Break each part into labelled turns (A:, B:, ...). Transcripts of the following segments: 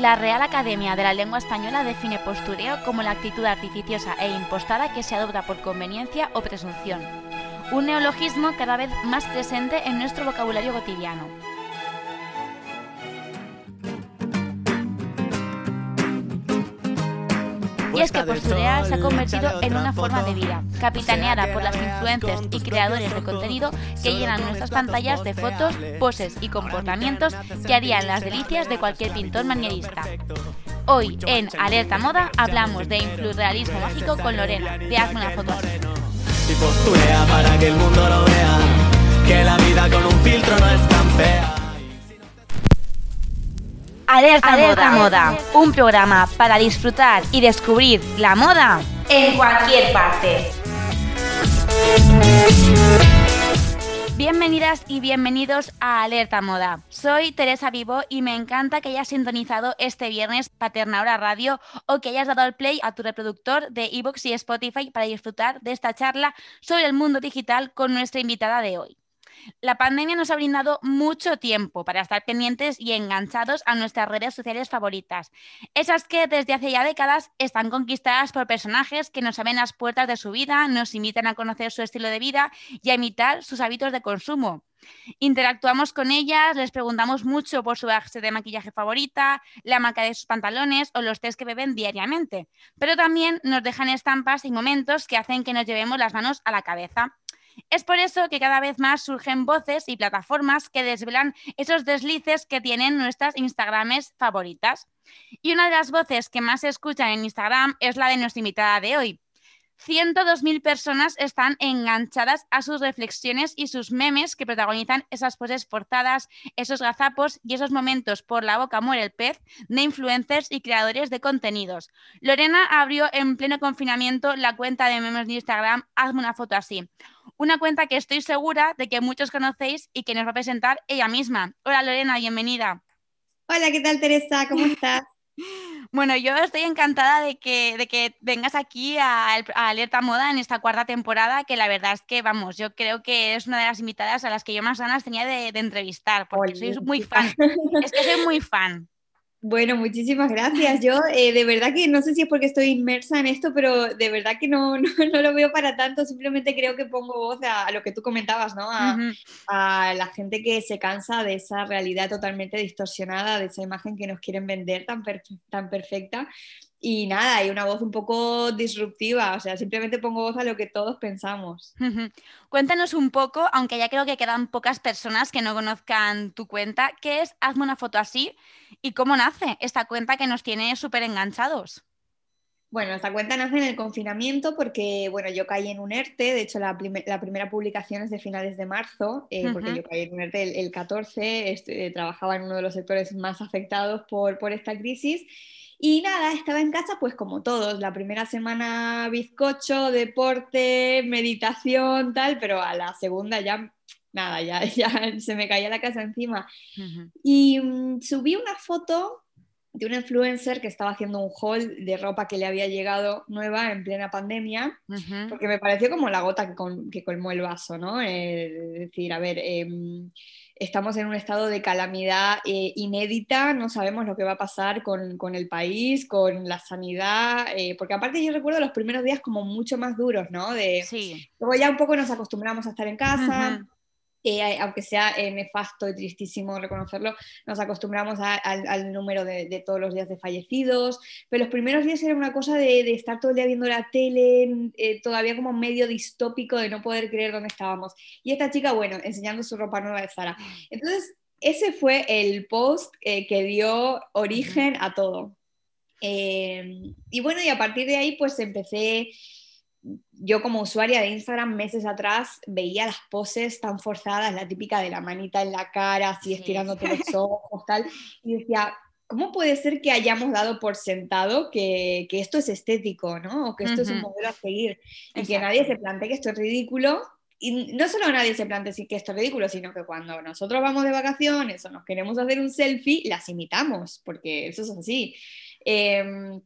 A: La Real Academia de la Lengua Española define postureo como la actitud artificiosa e impostada que se adopta por conveniencia o presunción. Un neologismo cada vez más presente en nuestro vocabulario cotidiano. Y es que posturear se ha convertido en una forma de vida, capitaneada por las influencers y creadores de contenido que llenan nuestras pantallas de fotos, poses y comportamientos que harían las delicias de cualquier pintor manierista. Hoy en Alerta Moda hablamos de influrealismo mágico con Lorena, de Hazme una foto así.
B: Y posturea para que el mundo lo vea, que la vida con un filtro no es tan fea.
A: Alerta, Alerta moda. un programa para disfrutar y descubrir la moda en cualquier parte. Bienvenidas y bienvenidos a Alerta Moda. Soy Teresa Vivo y me encanta que hayas sintonizado este viernes Paterna Hora Radio o que hayas dado al play a tu reproductor de iVoox y Spotify para disfrutar de esta charla sobre el mundo digital con nuestra invitada de hoy. La pandemia nos ha brindado mucho tiempo para estar pendientes y enganchados a nuestras redes sociales favoritas. Esas que desde hace ya décadas están conquistadas por personajes que nos abren las puertas de su vida, nos invitan a conocer su estilo de vida y a imitar sus hábitos de consumo. Interactuamos con ellas, les preguntamos mucho por su base de maquillaje favorita, la marca de sus pantalones o los tés que beben diariamente. Pero también nos dejan estampas y momentos que hacen que nos llevemos las manos a la cabeza. Es por eso que cada vez más surgen voces y plataformas que desvelan esos deslices que tienen nuestras Instagrames favoritas. Y una de las voces que más se escuchan en Instagram es la de nuestra invitada de hoy. 102.000 personas están enganchadas a sus reflexiones y sus memes que protagonizan esas poses forzadas, esos gazapos y esos momentos por la boca muere el pez de influencers y creadores de contenidos. Lorena abrió en pleno confinamiento la cuenta de memes de Instagram Hazme una foto así. Una cuenta que estoy segura de que muchos conocéis y que nos va a presentar ella misma. Hola Lorena, bienvenida.
C: Hola, ¿qué tal Teresa? ¿Cómo estás?
A: Bueno, yo estoy encantada de que, de que vengas aquí a, Alerta Moda en esta cuarta temporada, que la verdad es que, vamos, yo creo que es una de las invitadas a las que yo más ganas tenía de, entrevistar, porque soy muy fan. Es que soy muy fan.
C: Bueno, muchísimas gracias. Yo eh, de verdad que no sé si es porque estoy inmersa en esto, pero de verdad que no, no, lo veo para tanto. Simplemente creo que pongo voz a, lo que tú comentabas, ¿no? A, a, la gente que se cansa de esa realidad totalmente distorsionada, de esa imagen que nos quieren vender tan, tan perfecta. Y nada, hay una voz un poco disruptiva, o sea, simplemente pongo voz a lo que todos pensamos.
A: Cuéntanos un poco, aunque ya creo que quedan pocas personas que no conozcan tu cuenta, ¿qué es Hazme una foto así y cómo nace esta cuenta que nos tiene súper enganchados?
C: Bueno, esta cuenta nace en el confinamiento porque, bueno, yo caí en un ERTE, de hecho la, primera publicación es de finales de marzo, eh, porque yo caí en un ERTE el, 14, este, trabajaba en uno de los sectores más afectados por, por esta crisis y nada, estaba en casa pues como todos, la primera semana bizcocho, deporte, meditación, tal, pero a la segunda ya nada, ya, ya se me caía la casa encima. Y mm, subí una foto de un influencer que estaba haciendo un haul de ropa que le había llegado nueva en plena pandemia, porque me pareció como la gota que, colmó el vaso, ¿no? Eh, es decir, a ver, em, estamos en un estado de calamidad eh, inédita, no sabemos lo que va a pasar con, el país, con la sanidad, eh, porque aparte yo recuerdo los primeros días como mucho más duros, ¿no? De,
A: sí.
C: Luego ya un poco nos acostumbramos a estar en casa. Eh, aunque sea nefasto y tristísimo reconocerlo, nos acostumbramos al número de, todos los días de fallecidos, pero los primeros días era una cosa de, estar todo el día viendo la tele, todavía como medio distópico de no poder creer dónde estábamos. Y esta chica, bueno, enseñando su ropa nueva de Zara. Entonces, ese fue el post eh, que dio origen a todo. Y bueno, y a partir de ahí pues empecé, yo como usuaria de Instagram meses atrás veía las poses tan forzadas, la típica de la manita en la cara, así estirándote los ojos, tal, y decía, ¿cómo puede ser que hayamos dado por sentado que, que esto es estético, ¿no? O que esto es un modelo a seguir y que nadie se plantee que esto es ridículo y no solo nadie se plantea que esto es ridículo, sino que cuando nosotros vamos de vacaciones o nos queremos hacer un selfie, las imitamos, porque eso es así. Em,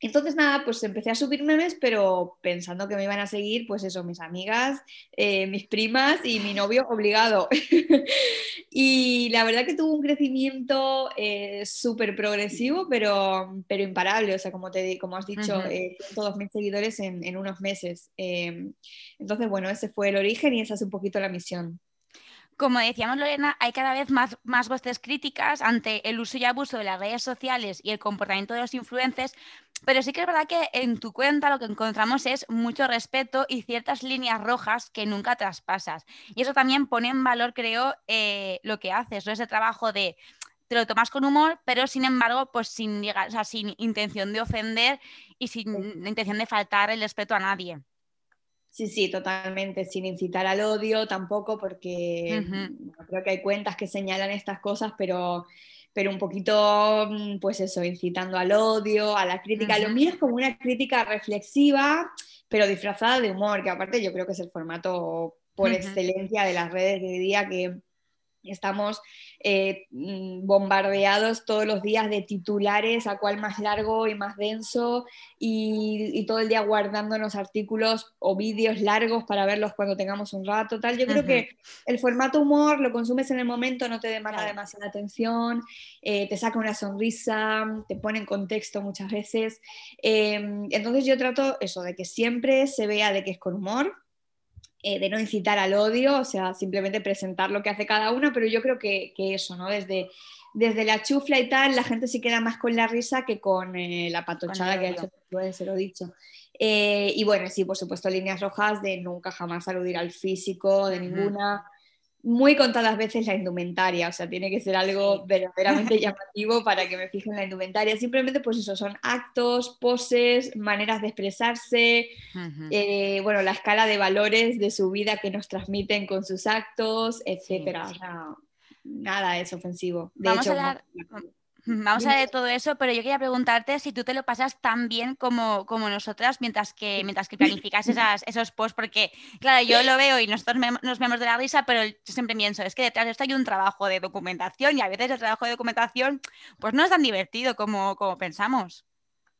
C: entonces nada, pues empecé a subir memes, pero pensando que me iban a seguir, pues eso, mis amigas, eh, mis primas y mi novio obligado. y la verdad que tuvo un crecimiento eh, súper progresivo, pero, pero imparable, o sea, como, te, como has dicho, uh todos mis seguidores en, en unos meses. entonces, bueno, ese fue el origen y esa es un poquito la misión.
A: Como decíamos Lorena, hay cada vez más, más voces críticas ante el uso y abuso de las redes sociales y el comportamiento de los influencers, pero sí que es verdad que en tu cuenta lo que encontramos es mucho respeto y ciertas líneas rojas que nunca traspasas. Y eso también pone en valor, creo, eh, lo que haces, ¿no? ese trabajo de te lo tomas con humor, pero sin embargo, pues sin, o sea, sin intención de ofender y sin intención de faltar el respeto a nadie.
C: Sí, sí, totalmente, sin incitar al odio tampoco, porque creo que hay cuentas que señalan estas cosas, pero, pero un poquito, mm, pues eso, incitando al odio, a la crítica. Lo mío es como una crítica reflexiva, pero disfrazada de humor, que aparte yo creo que es el formato por excelencia de las redes de día que Estamos eh, mm, bombardeados todos los días de titulares, a cuál más largo y más denso, y, todo el día guardándonos artículos o vídeos largos para verlos cuando tengamos un rato. Tal. Yo creo que el formato humor lo consumes en el momento, no te demanda demasiada atención, eh, te saca una sonrisa, te pone en contexto muchas veces. Em, entonces yo trato eso, de que siempre se vea de que es con humor eh, de no incitar al odio, o sea, simplemente presentar lo que hace cada uno, pero yo creo que, eso, ¿no? Desde, desde la chufla y tal, la gente se queda más con la risa que con eh, la patochada que ha hecho, puede ser lo dicho. Eh, y bueno, sí, por supuesto, líneas rojas de nunca jamás aludir al físico, de ninguna muy contadas veces la indumentaria, o sea, tiene que ser algo verdaderamente llamativo para que me fije en la indumentaria. Simplemente, pues eso, son actos, poses, maneras de expresarse, eh, bueno, la escala de valores de su vida que nos transmiten con sus actos, etcétera. nada es ofensivo. De
A: Vamos
C: hecho,
A: a Vamos a ver todo eso, pero yo quería preguntarte si tú te lo pasas tan bien como, como nosotras mientras que, mientras que planificas esas, esos posts, porque claro, yo lo veo y nosotros nos vemos de la risa, pero yo siempre pienso, es que detrás de esto hay un trabajo de documentación y a veces el trabajo de documentación pues no es tan divertido como, como pensamos.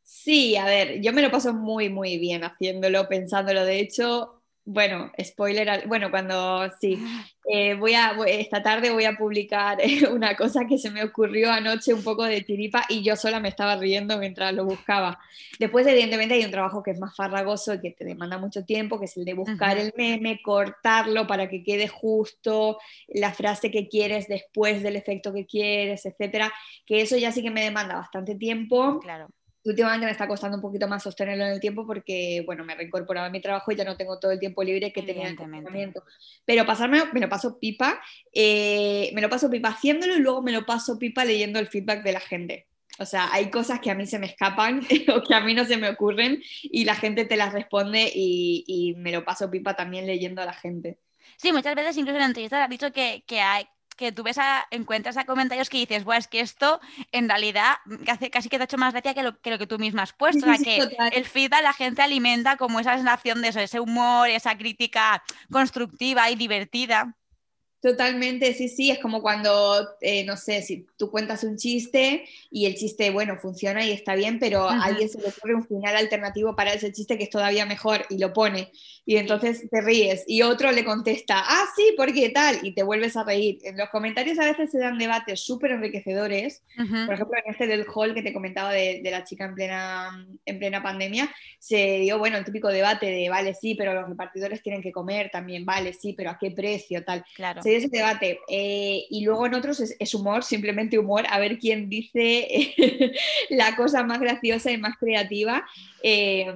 C: Sí, a ver, yo me lo paso muy, muy bien haciéndolo, pensándolo. De hecho, bueno, spoiler, bueno, cuando sí, eh, voy a, esta tarde voy a publicar eh, una cosa que se me ocurrió anoche un poco de tiripa y yo sola me estaba riendo mientras lo buscaba. Después, evidentemente, hay un trabajo que es más farragoso y que te demanda mucho tiempo, que es el de buscar el meme, cortarlo para que quede justo la frase que quieres después del efecto que quieres, etcétera, que eso ya sí que me demanda bastante tiempo.
A: Claro
C: últimamente me está costando un poquito más sostenerlo en el tiempo porque, bueno, me he reincorporado a mi trabajo y ya no tengo todo el tiempo libre que tenía en. Pero pasarme, me lo paso pipa, eh, me lo paso pipa haciéndolo y luego me lo paso pipa leyendo el feedback de la gente. O sea, hay cosas que a mí se me escapan o que a mí no se me ocurren y la gente te las responde y, y me lo paso pipa también leyendo a la gente.
A: Sí, muchas veces incluso en la entrevista has dicho que, que, hay, que tú ves a, encuentras a comentarios que dices, bueno, es que esto en realidad hace, casi que te ha hecho más gracia que lo, que tú mismo has puesto. o sea, que el feedback la gente alimenta como esa sensación de eso, ese humor, esa crítica constructiva y divertida.
C: Totalmente, sí, sí, es como cuando, eh, no sé, si tú cuentas un chiste y el chiste, bueno, funciona y está bien, pero a alguien se le ocurre un final alternativo para ese chiste que es todavía mejor y lo pone. Y entonces te ríes y otro le contesta, ah, sí, ¿por qué tal? Y te vuelves a reír. En los comentarios a veces se dan debates súper enriquecedores. Por ejemplo, en este del hall que te comentaba de, la chica en plena, en plena pandemia, se dio, bueno, el típico debate de, vale, sí, pero los repartidores tienen que comer también, vale, sí, pero ¿a qué precio? Tal.
A: Claro
C: ese debate. Eh, y luego en otros es, humor, simplemente humor, a ver quién dice la cosa más graciosa y más creativa. Eh,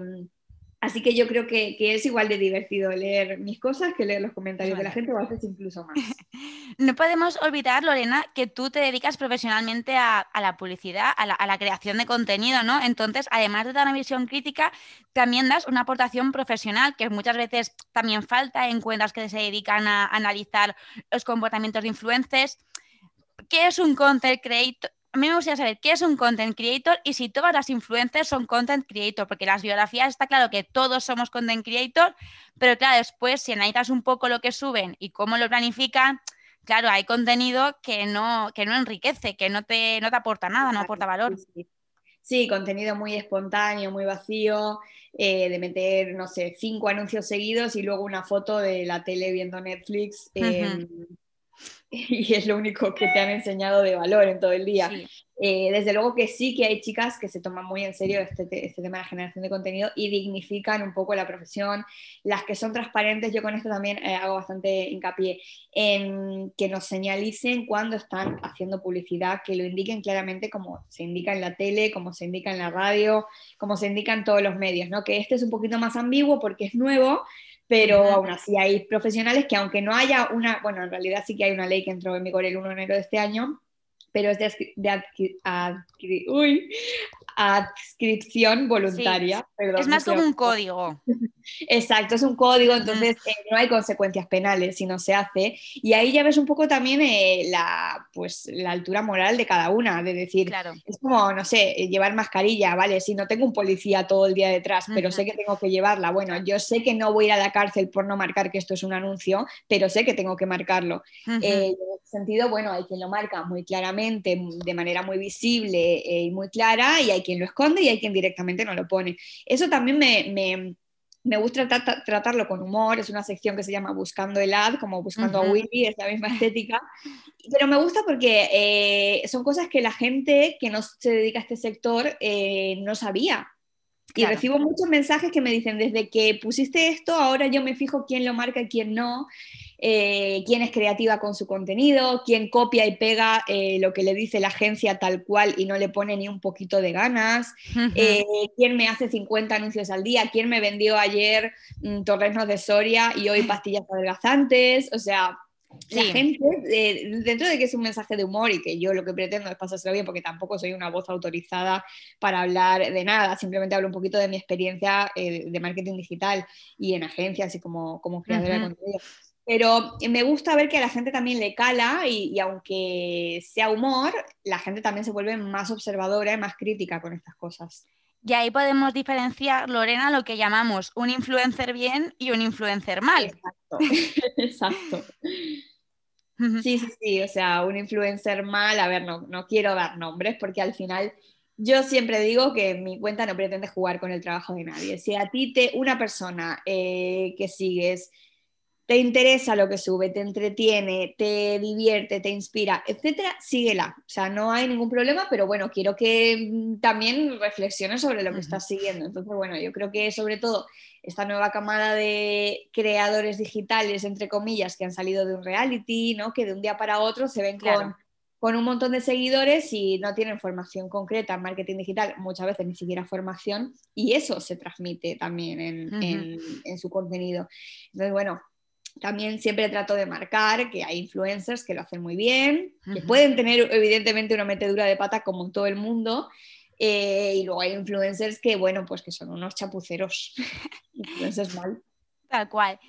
C: así que yo creo que, es igual de divertido leer mis cosas que leer los comentarios de la gente, o a veces incluso más.
A: No podemos olvidar, Lorena, que tú te dedicas profesionalmente a, la publicidad, a la, creación de contenido, ¿no? Entonces, además de dar una visión crítica, también das una aportación profesional, que muchas veces también falta en cuentas que se dedican a analizar los comportamientos de influencers. ¿Qué es un content creator? A mí me gustaría saber qué es un content creator y si todas las influencers son content creator, porque las biografías está claro que todos somos content creator, pero claro, después si analizas un poco lo que suben y cómo lo planifican, claro, hay contenido que no, que no enriquece, que no te, no te aporta nada, no aporta valor.
C: Sí, contenido muy espontáneo, muy vacío, eh, de meter, no sé, cinco anuncios seguidos y luego una foto de la tele viendo Netflix. y es lo único que te han enseñado de valor en todo el día. Eh, desde luego que sí que hay chicas que se toman muy en serio este, este, tema de generación de contenido y dignifican un poco la profesión. Las que son transparentes, yo con esto también eh, hago bastante hincapié en que nos señalicen cuando están haciendo publicidad, que lo indiquen claramente como se indica en la tele, como se indica en la radio, como se indica en todos los medios, ¿no? Que este es un poquito más ambiguo porque es nuevo, pero aún así hay profesionales que aunque no haya una, bueno, en realidad sí que hay una ley que entró en vigor el 1 de enero de este año, pero es de, de uy, adscripción voluntaria.
A: es más como un código.
C: Exacto, es un código, entonces eh, no hay consecuencias penales si no se hace. Y ahí ya ves un poco también eh, la, pues, la altura moral de cada una, de decir,
A: claro.
C: es como, no sé, eh, llevar mascarilla, ¿vale? Si no tengo un policía todo el día detrás, pero sé que tengo que llevarla. Bueno, yo sé que no voy a ir a la cárcel por no marcar que esto es un anuncio, pero sé que tengo que marcarlo. Sentido, bueno, hay quien lo marca muy claramente, de manera muy visible y muy clara, y hay quien lo esconde y hay quien directamente no lo pone. Eso también me me gusta tratarlo con humor, es una sección que se llama Buscando el Ad, como Buscando a Willy, es la misma estética, pero me gusta porque eh, son cosas que la gente que no se dedica a este sector eh, no sabía. Y recibo muchos mensajes que me dicen, desde que pusiste esto, ahora yo me fijo quién lo marca y quién no. Eh, quién es creativa con su contenido, quién copia y pega eh, lo que le dice la agencia tal cual y no le pone ni un poquito de ganas, eh, quién me hace 50 anuncios al día, quién me vendió ayer mm, torrenos de Soria y hoy pastillas adelgazantes, o sea... La gente, dentro de que es un mensaje de humor y que yo lo que pretendo es pasárselo bien, porque tampoco soy una voz autorizada para hablar de nada, simplemente hablo un poquito de mi experiencia de marketing digital y en agencias y como, como creadora de contenido pero me gusta ver que a la gente también le cala y, aunque sea humor, la gente también se vuelve más observadora y más crítica con estas cosas.
A: Y ahí podemos diferenciar, Lorena, lo que llamamos un influencer bien y un influencer mal.
C: Exacto, exacto. Sí, sí, sí, o sea, un influencer mal, a ver, no, no quiero dar nombres porque al final yo siempre digo que mi cuenta no pretende jugar con el trabajo de nadie. Si a ti te, una persona eh, que sigues te interesa lo que sube, te entretiene, te divierte, te inspira, etcétera, síguela. O sea, no hay ningún problema, pero bueno, quiero que mm, también reflexiones sobre lo que estás siguiendo. Entonces, bueno, yo creo que sobre todo esta nueva camada de creadores digitales, entre comillas, que han salido de un reality, ¿no? Que de un día para otro se ven con con un montón de seguidores y no tienen formación concreta en marketing digital, muchas veces ni siquiera formación, y eso se transmite también en, en su contenido. Entonces, bueno, también siempre trato de marcar que hay influencers que lo hacen muy bien, que pueden tener evidentemente una metedura de pata como en todo el mundo, eh, y luego hay influencers que, bueno, pues que son unos chapuceros, influencers mal.
A: Tal cual.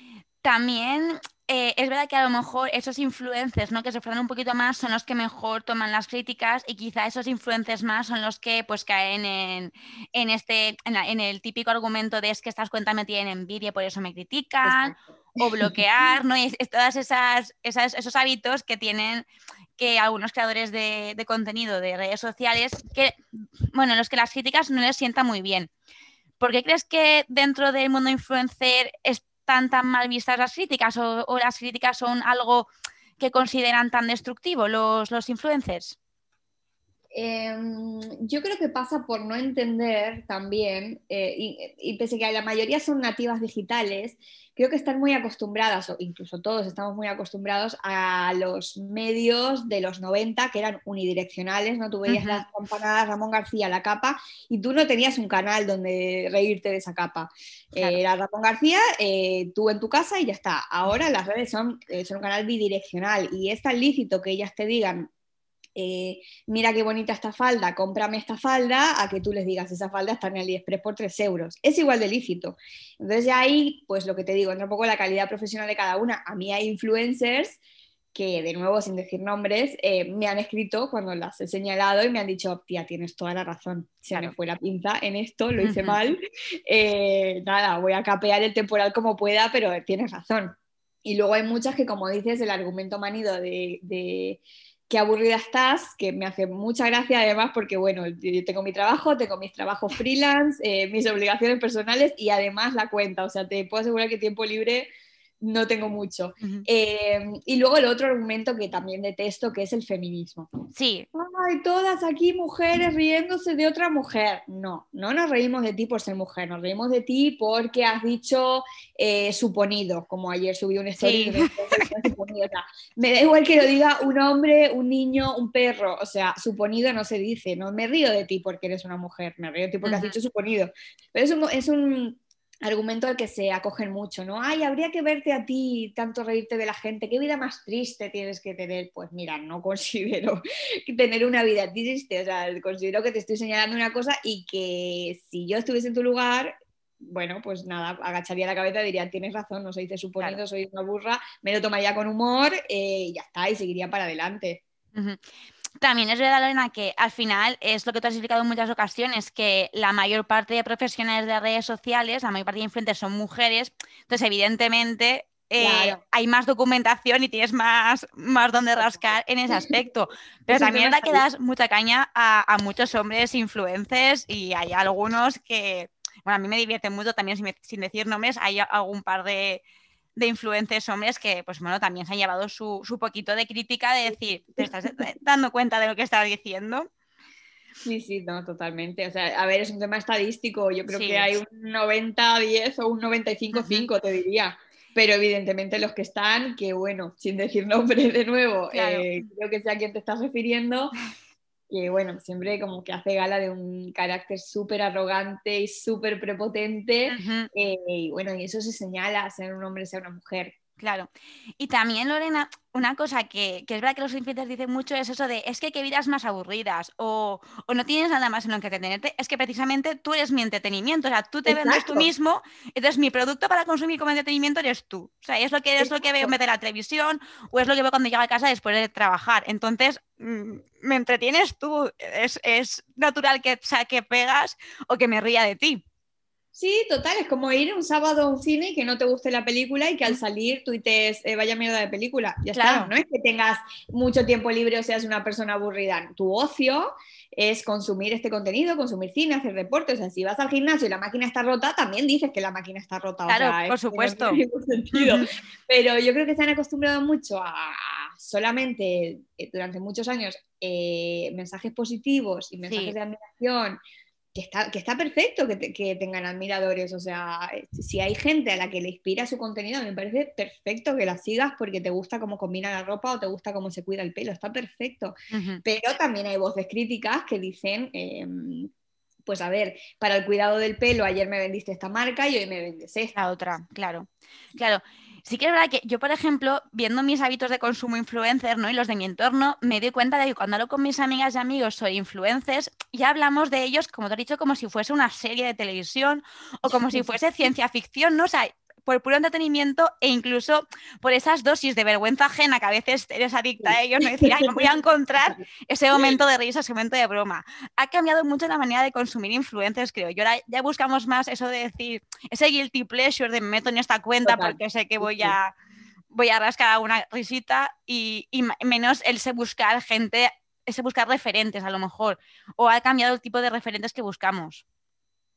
A: También eh, es verdad que a lo mejor esos influencers ¿no? que se esfuerzan un poquito más son los que mejor toman las críticas y quizá esos influencers más son los que pues caen en, este, en, el típico argumento de es que estas cuentas me tienen envidia, por eso me critican, o bloquear, ¿no? Y todas esas, esos hábitos que tienen que algunos creadores de, de, contenido de redes sociales, que, bueno, los que las críticas no les sientan muy bien. ¿Por qué crees que dentro del mundo influencer tan, mal vistas las críticas o, las críticas son algo que consideran tan destructivo los, los influencers?
C: Em, yo creo que pasa por no entender también, eh, y, y, pese a que la mayoría son nativas digitales, creo que están muy acostumbradas, o incluso todos estamos muy acostumbrados a los medios de los 90 que eran unidireccionales, ¿no? Tú veías las campanadas, Ramón García, la capa, y tú no tenías un canal donde reírte de esa capa. Eh, era Ramón García, eh, tú en tu casa y ya está. Ahora las redes son, son un canal bidireccional y es tan lícito que ellas te digan eh, mira qué bonita esta falda, cómprame esta falda, a que tú les digas, esa falda está en AliExpress por 3 euros. Es igual de lícito. Entonces ya ahí, pues lo que te digo, entra un poco la calidad profesional de cada una. A mí hay influencers que, de nuevo, sin decir nombres, eh, me han escrito cuando las he señalado y me han dicho, tía, tienes toda la razón, se me fue la pinza en esto, lo hice mal, eh, nada, voy a capear el temporal como pueda, pero tienes razón. Y luego hay muchas que, como dices, el argumento manido de qué aburrida estás, que me hace mucha gracia además porque, bueno, yo tengo mi trabajo, tengo mis trabajos freelance, eh, mis obligaciones personales y además la cuenta, o sea, te puedo asegurar que tiempo libre no tengo mucho. Eh, y luego el otro argumento que también detesto, que es el feminismo.
A: Sí.
C: Ay, todas aquí mujeres riéndose de otra mujer. No, no nos reímos de ti por ser mujer, nos reímos de ti porque has dicho eh, suponido, como ayer subí un story. Suponido. me da igual que lo diga un hombre, un niño, un perro, o sea, suponido no se dice, no me río de ti porque eres una mujer, me río de ti porque has dicho suponido. Pero es un, es un argumento al que se acogen mucho, ¿no? Ay, habría que verte a ti, tanto reírte de la gente, qué vida más triste tienes que tener. Pues mira, no considero tener una vida triste, o sea, considero que te estoy señalando una cosa y que si yo estuviese en tu lugar, bueno, pues nada, agacharía la cabeza y diría, tienes razón, no se dice suponido, soy una burra, me lo tomaría con humor eh, y ya está, y seguiría para adelante.
A: También es verdad, Lorena, que al final es lo que tú has explicado en muchas ocasiones, que la mayor parte de profesionales de redes sociales, la mayor parte de influencers son mujeres, entonces evidentemente eh, hay más documentación y tienes más, más donde rascar en ese aspecto. Pero también da que das mucha caña a, muchos hombres influencers y hay algunos que, bueno, a mí me divierte mucho también sin decir nombres, hay algún par de, de influencers hombres que, pues bueno, también se han llevado su, poquito de crítica de decir, ¿te estás dando cuenta de lo que estás diciendo?
C: Sí, sí, no, totalmente. O sea, a ver, es un tema estadístico. Yo creo que hay un 90-10 o un 95-5, te diría. Pero evidentemente los que están, que bueno, sin decir nombre de nuevo, eh, creo que sea a quien te estás refiriendo, que bueno, siempre como que hace gala de un carácter súper arrogante y súper prepotente, eh, y bueno, y eso se señala, ser un hombre, ser una mujer.
A: Claro. Y también, Lorena, una cosa que, es verdad que los influencers dicen mucho es eso de es que qué vidas más aburridas o, no tienes nada más en lo que entretenerte. Es que precisamente tú eres mi entretenimiento, o sea, tú te vendes tú mismo, entonces mi producto para consumir como entretenimiento eres tú. O sea, es lo que, es lo que veo en vez de la televisión o es lo que veo cuando llego a casa después de trabajar. Entonces, mm, me entretienes tú. Es, es natural que, que pegas o que me ría de ti.
C: Sí, total, es como ir un sábado a un cine y que no te guste la película y que al salir tuites, eh, vaya mierda de película. Ya está, no es que tengas mucho tiempo libre o seas una persona aburrida. Tu ocio es consumir este contenido, consumir cine, hacer deporte. O sea, si vas al gimnasio y la máquina está rota, también dices que la máquina está rota.
A: Claro, por supuesto.
C: Pero yo creo que se han acostumbrado mucho a solamente eh, durante muchos años eh, mensajes positivos y mensajes de admiración que está, que está perfecto que, tengan admiradores. O sea, si hay gente a la que le inspira su contenido, me parece perfecto que la sigas porque te gusta cómo combina la ropa o te gusta cómo se cuida el pelo. Está perfecto. Pero también hay voces críticas que dicen. Em, pues a ver, para el cuidado del pelo, ayer me vendiste esta marca y hoy me vendes esta.
A: otra, claro. Claro, Sí que es verdad que yo, por ejemplo, viendo mis hábitos de consumo influencer ¿no? y los de mi entorno, me doy cuenta de que cuando hablo con mis amigas y amigos sobre influencers, ya hablamos de ellos, como te he dicho, como si fuese una serie de televisión o como si fuese ciencia ficción, ¿no? O sea, por puro entretenimiento e incluso por esas dosis de vergüenza ajena que a veces eres adicta a ellos, no decir, ay, voy a encontrar ese momento de risa, ese momento de broma. Ha cambiado mucho la manera de consumir influencers, creo. yo. ahora ya buscamos más eso de decir, ese guilty pleasure de me meto en esta cuenta porque sé que voy a, voy a rascar una risita y, y menos el se buscar gente, ese buscar referentes a lo mejor. O ha cambiado el tipo de referentes que buscamos.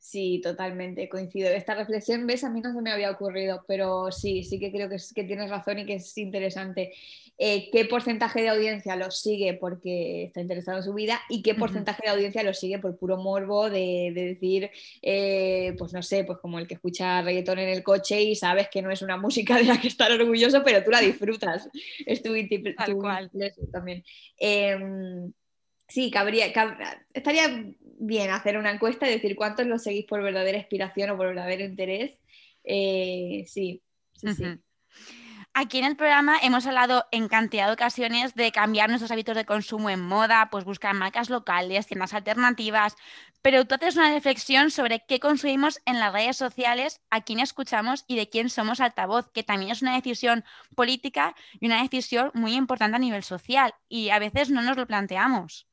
C: Sí, totalmente, coincido. Esta reflexión, ves, a mí no se me había ocurrido, pero sí, sí que creo que, que tienes razón y que es interesante. Eh, ¿Qué porcentaje de audiencia lo sigue porque está interesado en su vida y qué porcentaje de audiencia lo sigue por puro morbo de, decir, eh, pues no sé, pues como el que escucha reggaetón en el coche y sabes que no es una música de la que estar orgulloso, pero tú la disfrutas. Es tu,
A: Tal cual.
C: también. Em, sí, cabría, estaría bien hacer una encuesta y decir cuántos lo seguís por verdadera inspiración o por verdadero interés. Eh, sí, sí, sí.
A: Aquí en el programa hemos hablado en cantidad de ocasiones de cambiar nuestros hábitos de consumo en moda, pues buscar marcas locales, tiendas alternativas, pero tú haces una reflexión sobre qué consumimos en las redes sociales, a quién escuchamos y de quién somos altavoz, que también es una decisión política y una decisión muy importante a nivel social y a veces no nos lo planteamos.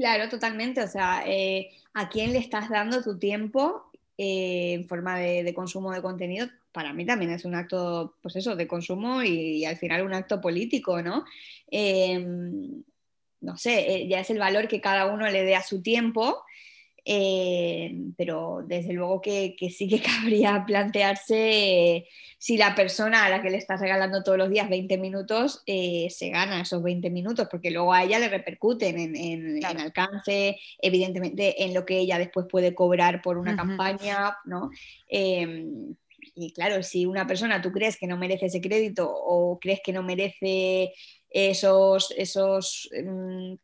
C: Claro, totalmente. O sea, eh, ¿a quién le estás dando tu tiempo eh, en forma de, consumo de contenido, para mí también es un acto, pues eso, de consumo y, al final un acto político, ¿no? Em, no sé, eh, ya es el valor que cada uno le dé a su tiempo eh, pero desde luego que, sí que cabría plantearse si la persona a la que le estás regalando todos los días 20 minutos eh, se gana esos 20 minutos, porque luego a ella le repercuten en, alcance, evidentemente en lo que ella después puede cobrar por una campaña, ¿no? Em, y claro, si una persona tú crees que no merece ese crédito o crees que no merece esos, esos mm,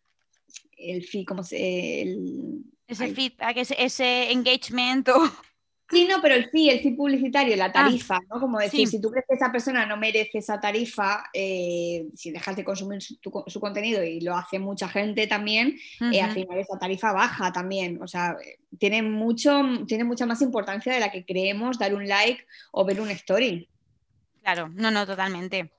C: el como se, el,
A: ese feedback, ese, ese engagement.
C: Sí, no, pero el fee, el fee publicitario, la ah, tarifa, ¿no? Como decir, si tú crees que esa persona no merece esa tarifa, eh, si dejas de consumir su, contenido y lo hace mucha gente también, eh, al final esa tarifa baja también. O sea, tiene, mucho, tiene mucha más importancia de la que creemos dar un like o ver un story.
A: Claro, no, no, totalmente.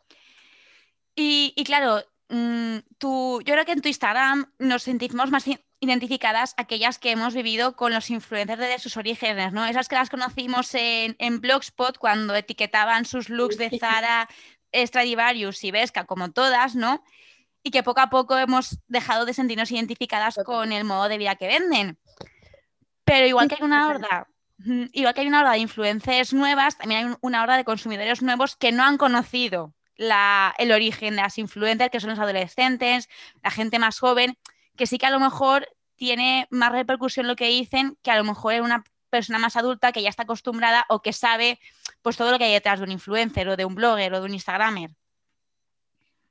A: Y, y claro, mm, tú, yo creo que en tu Instagram nos sentimos más identificadas aquellas que hemos vivido con los influencers desde sus orígenes, ¿no? Esas que las conocimos en, en Blogspot cuando etiquetaban sus looks de Zara, Stradivarius y Vesca, como todas, ¿no? Y que poco a poco hemos dejado de sentirnos identificadas con el modo de vida que venden. Pero igual que hay una horda, igual que hay una horda de influencers nuevas, también hay una horda de consumidores nuevos que no han conocido el origen de las influencers, que son los adolescentes, la gente más joven, que sí que a lo mejor tiene más repercusión lo que dicen que a lo mejor es una persona más adulta que ya está acostumbrada o que sabe pues todo lo que hay detrás de un influencer o de un blogger o de un instagramer.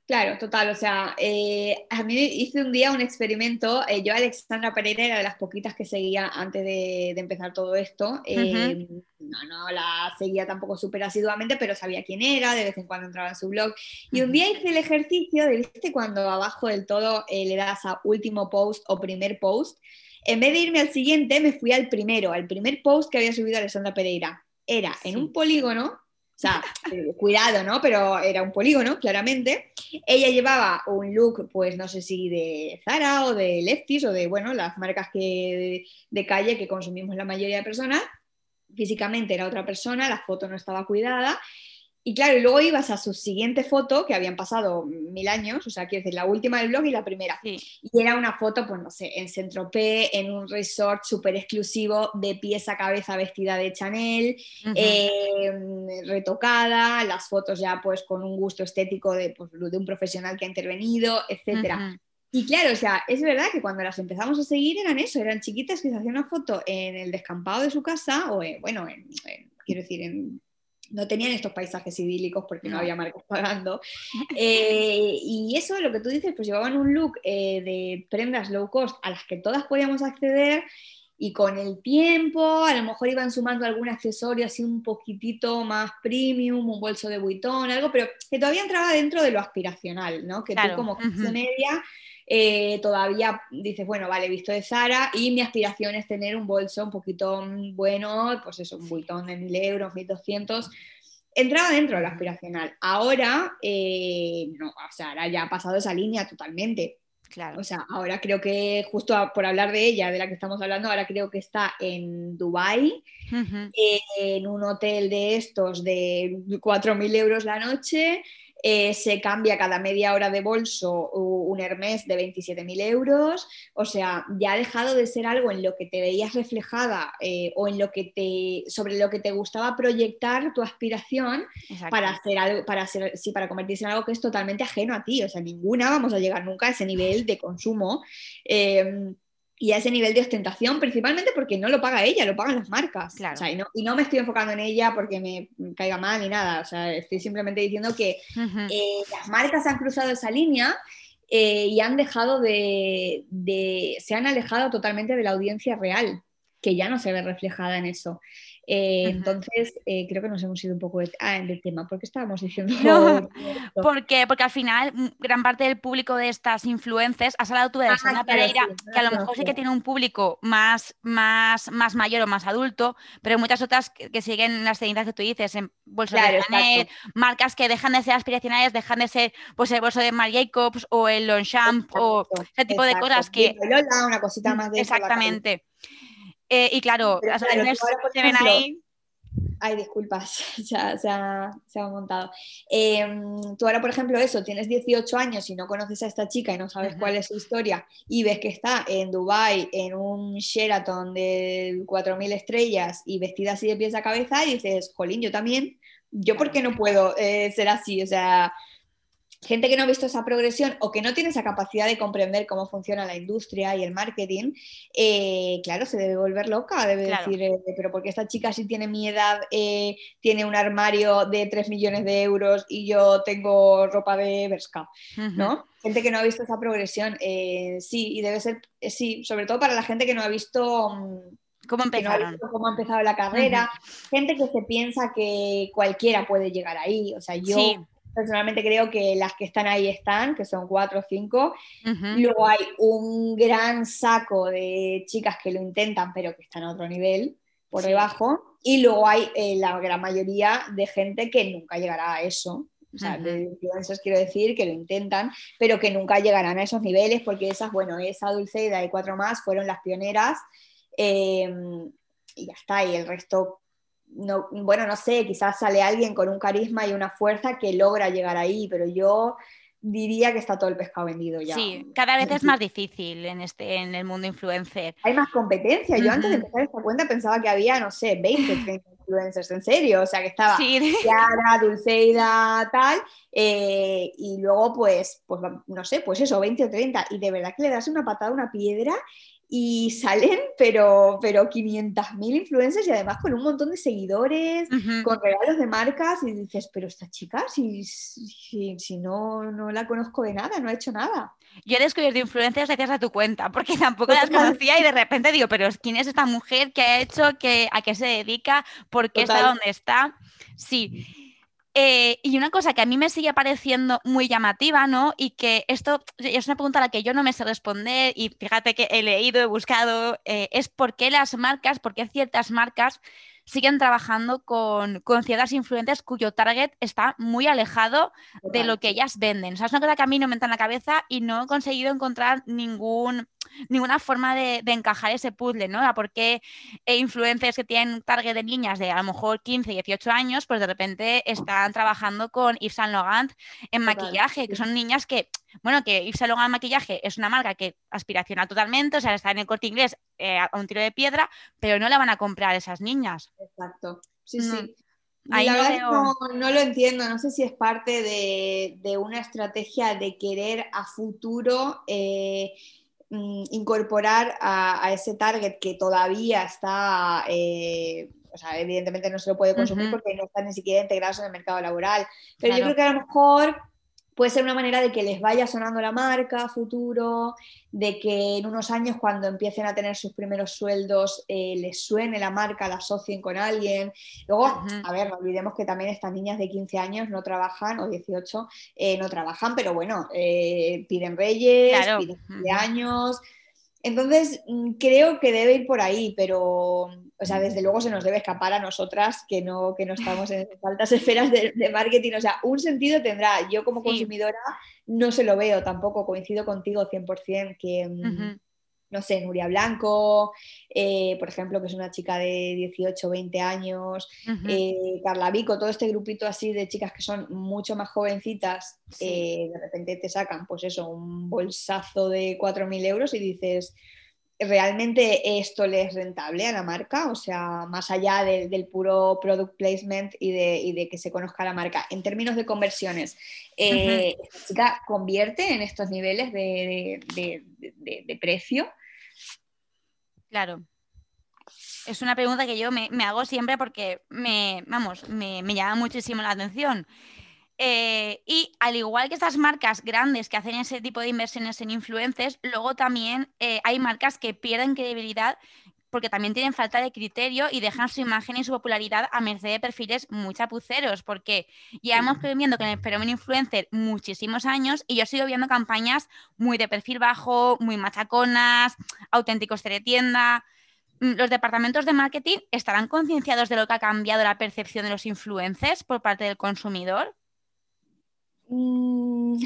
C: Claro, total. O sea, eh, a mí hice un día un experimento. Eh, yo, Alexandra Pereira, era de las poquitas que seguía antes de, empezar todo esto. Eh, no, no la seguía tampoco súper asiduamente, pero sabía quién era, de vez en cuando entraba en su blog. Y un día hice el ejercicio de, ¿viste? Cuando abajo del todo le das a último post o primer post. En vez de irme al siguiente, me fui al primero, al primer post que había subido Alexandra Pereira. Era en un polígono o sea, eh, cuidado, ¿no? Pero era un polígono, claramente. Ella llevaba un look, pues no sé si de Zara o de Lefties o de, bueno, las marcas que, de, calle que consumimos la mayoría de personas. Físicamente era otra persona, la foto no estaba cuidada y claro, y luego ibas a su siguiente foto, que habían pasado mil años, o sea, quiero decir, la última del blog y la primera. Y era una foto, pues no sé, en Saint-Tropez, en un resort súper exclusivo, de pies a cabeza vestida de Chanel, em, retocada, las fotos ya pues con un gusto estético de, pues, de un profesional que ha intervenido, etc. Y claro, o sea, es verdad que cuando las empezamos a seguir eran eso, eran chiquitas que se hacían una foto en el descampado de su casa, o bueno, quiero decir, en no tenían estos paisajes idílicos porque no, había marcas pagando. Eh, y eso, lo que tú dices, pues llevaban un look eh, de prendas low cost a las que todas podíamos acceder y con el tiempo a lo mejor iban sumando algún accesorio así un poquitito más premium, un bolso de buitón, algo, pero que todavía entraba dentro de lo aspiracional, ¿no? Que tú como clase media eh, todavía dices, bueno, vale, visto de Sara y mi aspiración es tener un bolso un poquito bueno, pues eso, un buitón de 1000 euros, 1200. Entraba dentro de lo aspiracional. Ahora, eh, no, o sea, ahora ya ha pasado esa línea totalmente. Claro. O sea, ahora creo que, justo por hablar de ella, de la que estamos hablando, ahora creo que está en Dubai en un hotel de estos de 4.000 euros la noche, eh, se cambia cada media hora de bolso un Hermes de 27.000 euros, o sea, ya ha dejado de ser algo en lo que te veías reflejada eh, o en lo que te, sobre lo que te gustaba proyectar tu aspiración para hacer algo, para hacer, sí, para convertirse en algo que es totalmente ajeno a ti, o sea, ninguna vamos a llegar nunca a ese nivel de consumo. Eh, y a ese nivel de ostentación, principalmente porque no lo paga ella, lo pagan las marcas. y, no, me estoy enfocando en ella porque me caiga mal ni nada. O sea, estoy simplemente diciendo que eh, las marcas han cruzado esa línea eh, y han dejado de, se han alejado totalmente de la audiencia real, que ya no se ve reflejada en eso. Eh, entonces, eh, creo que nos hemos ido un poco de, ah, del tema. ¿Por qué estábamos diciendo
A: no, porque, porque al final mm, gran parte del público de estas influencers, has hablado tú de ah, Pereira, que a lo mejor sí que tiene un público más, más, más mayor o más adulto, pero hay muchas otras que, siguen las cenizas que tú dices, en bolsos de Chanel, marcas que dejan de ser aspiracionales, dejan de ser pues el bolso de Marc Jacobs o el Longchamp o ese tipo de cosas que...
C: una cosita más de
A: Exactamente. Eh, y claro,
C: Pero
A: las
C: claro, ahora,
A: se ven
C: ejemplo,
A: ahí.
C: Ay, disculpas, ya, se ha, se ha montado. Eh, tú ahora, por ejemplo, eso, tienes 18 años y no conoces a esta chica y no sabes cuál es su historia y ves que está en Dubai en un Sheraton de 4.000 estrellas y vestida así de pies a cabeza y dices, jolín, yo también, yo por qué no puedo eh, ser así, o sea... Gente que no ha visto esa progresión o que no tiene esa capacidad de comprender cómo funciona la industria y el marketing, eh, claro, se debe volver loca, debe
A: Claro.
C: decir, eh, pero porque esta chica sí tiene mi edad, eh, tiene un armario de 3 millones de euros y yo tengo ropa de Bershka,
A: Ujú.
C: ¿no? Gente que no ha visto esa progresión, sí, y debe ser, sí, sobre todo para la gente que no ha visto... mm,
A: ¿Cómo
C: no
A: empezaron?
C: cómo ha empezado la carrera, gente que se piensa que cualquiera puede llegar ahí, o sea, yo
A: Sí.
C: Personalmente creo que las que están ahí están, que son cuatro o cinco. Luego hay un gran saco de chicas que lo intentan, pero que están a otro nivel, por
A: Sí.
C: debajo. Y luego hay eh, la gran mayoría de gente que nunca llegará a eso. O sea, de influencers quiero decir que lo intentan, pero que nunca llegarán a esos niveles, porque esas, bueno, esa Dulceida y cuatro más fueron las pioneras. eh, y ya está, y el resto. No, bueno, no sé, quizás sale alguien con un carisma y una fuerza que logra llegar ahí, pero yo diría que está todo el pescado vendido ya.
A: Sí, cada vez es más difícil en, este, en el mundo influencer.
C: Hay más competencia. Yo antes de empezar esta cuenta pensaba que había, no sé, 20, 30 influencers, en serio. O sea, que estaba
A: Sí,
C: Yara, Dulceida, tal. eh, y luego, pues, pues, no sé, pues eso, 20 o 30. Y de verdad que le das una patada a una piedra y salen, pero, pero 500.000 influencers y además con un montón de seguidores, con regalos de marcas. Y dices, pero esta chica, si, si, si no, no la conozco de nada, no ha hecho nada.
A: Yo he descubierto influencers gracias a tu cuenta, porque tampoco las conocía y de repente digo, pero ¿quién es esta mujer? ¿Qué ha hecho? ¿Qué, ¿A qué se dedica? ¿Por qué está donde está? Sí. Eh, y una cosa que a mí me sigue pareciendo muy llamativa, ¿no? Y que esto es una pregunta a la que yo no me sé responder y fíjate que he leído, he buscado, eh, es por qué las marcas, por qué ciertas marcas siguen trabajando con, con ciertas influencers cuyo target está muy alejado de lo que ellas venden. O sea, es una cosa que a mí no me entra en la cabeza y no he conseguido encontrar ningún, ninguna forma de, de encajar ese puzzle, ¿no? A por qué eh, influencers que tienen target de niñas de a lo mejor 15, 18 años, pues de repente están trabajando con Yves Saint Laurent en maquillaje, que son niñas que, bueno, que Yves Saint Laurent maquillaje es una marca que aspiracional totalmente, o sea, está en el corte inglés eh, a un tiro de piedra, pero no la van a comprar esas niñas.
C: Exacto. Sí,
A: No.
C: sí.
A: Ahí
C: la
A: no
C: verdad
A: veo-
C: no, no lo entiendo, no sé si es parte de, de una estrategia de querer a futuro eh, mm, incorporar a, a ese target que todavía está, eh, o sea, evidentemente no se lo puede consumir porque no están ni siquiera integrados en el mercado laboral, pero yo creo que a lo mejor puede ser una manera de que les vaya sonando la marca a futuro, de que en unos años cuando empiecen a tener sus primeros sueldos eh, les suene la marca, la asocien con alguien. Luego, a ver, no olvidemos que también estas niñas de 15 años no trabajan, o 18, eh, no trabajan, pero bueno, eh, piden reyes,
A: Claro.
C: piden cumpleaños. Entonces, mm, creo que debe ir por ahí, pero, o sea, desde luego se nos debe escapar a nosotras que no, que no estamos en altas esferas de, de marketing. O sea, un sentido tendrá. Yo como
A: Sí.
C: consumidora no se lo veo tampoco, coincido contigo 100%, que, mm, no sé, Nuria Blanco, eh, por ejemplo, que es una chica de 18, 20 años, eh, Carla Vico, todo este grupito así de chicas que son mucho más jovencitas,
A: Sí.
C: eh, de repente te sacan, pues eso, un bolsazo de 4.000 euros y dices, ¿realmente esto le es rentable a la marca? O sea, más allá de- del puro product placement y de, y de que se conozca la marca. En términos de conversiones, eh, ¿esta chica convierte en estos niveles de- de precio?
A: Claro. Es una pregunta que yo me, me hago siempre porque me, vamos, me, me llama muchísimo la atención. Eh, y al igual que estas marcas grandes que hacen ese tipo de inversiones en influencers, luego también eh, hay marcas que pierden credibilidad porque también tienen falta de criterio y dejan su imagen y su popularidad a merced de perfiles muy chapuceros, porque llevamos viviendo con el fenómeno influencer muchísimos años y yo sigo viendo campañas muy de perfil bajo, muy machaconas, auténticos teletienda. Mm, ¿Los departamentos de marketing estarán concienciados de lo que ha cambiado la percepción de los influencers por parte del consumidor?
C: Mm,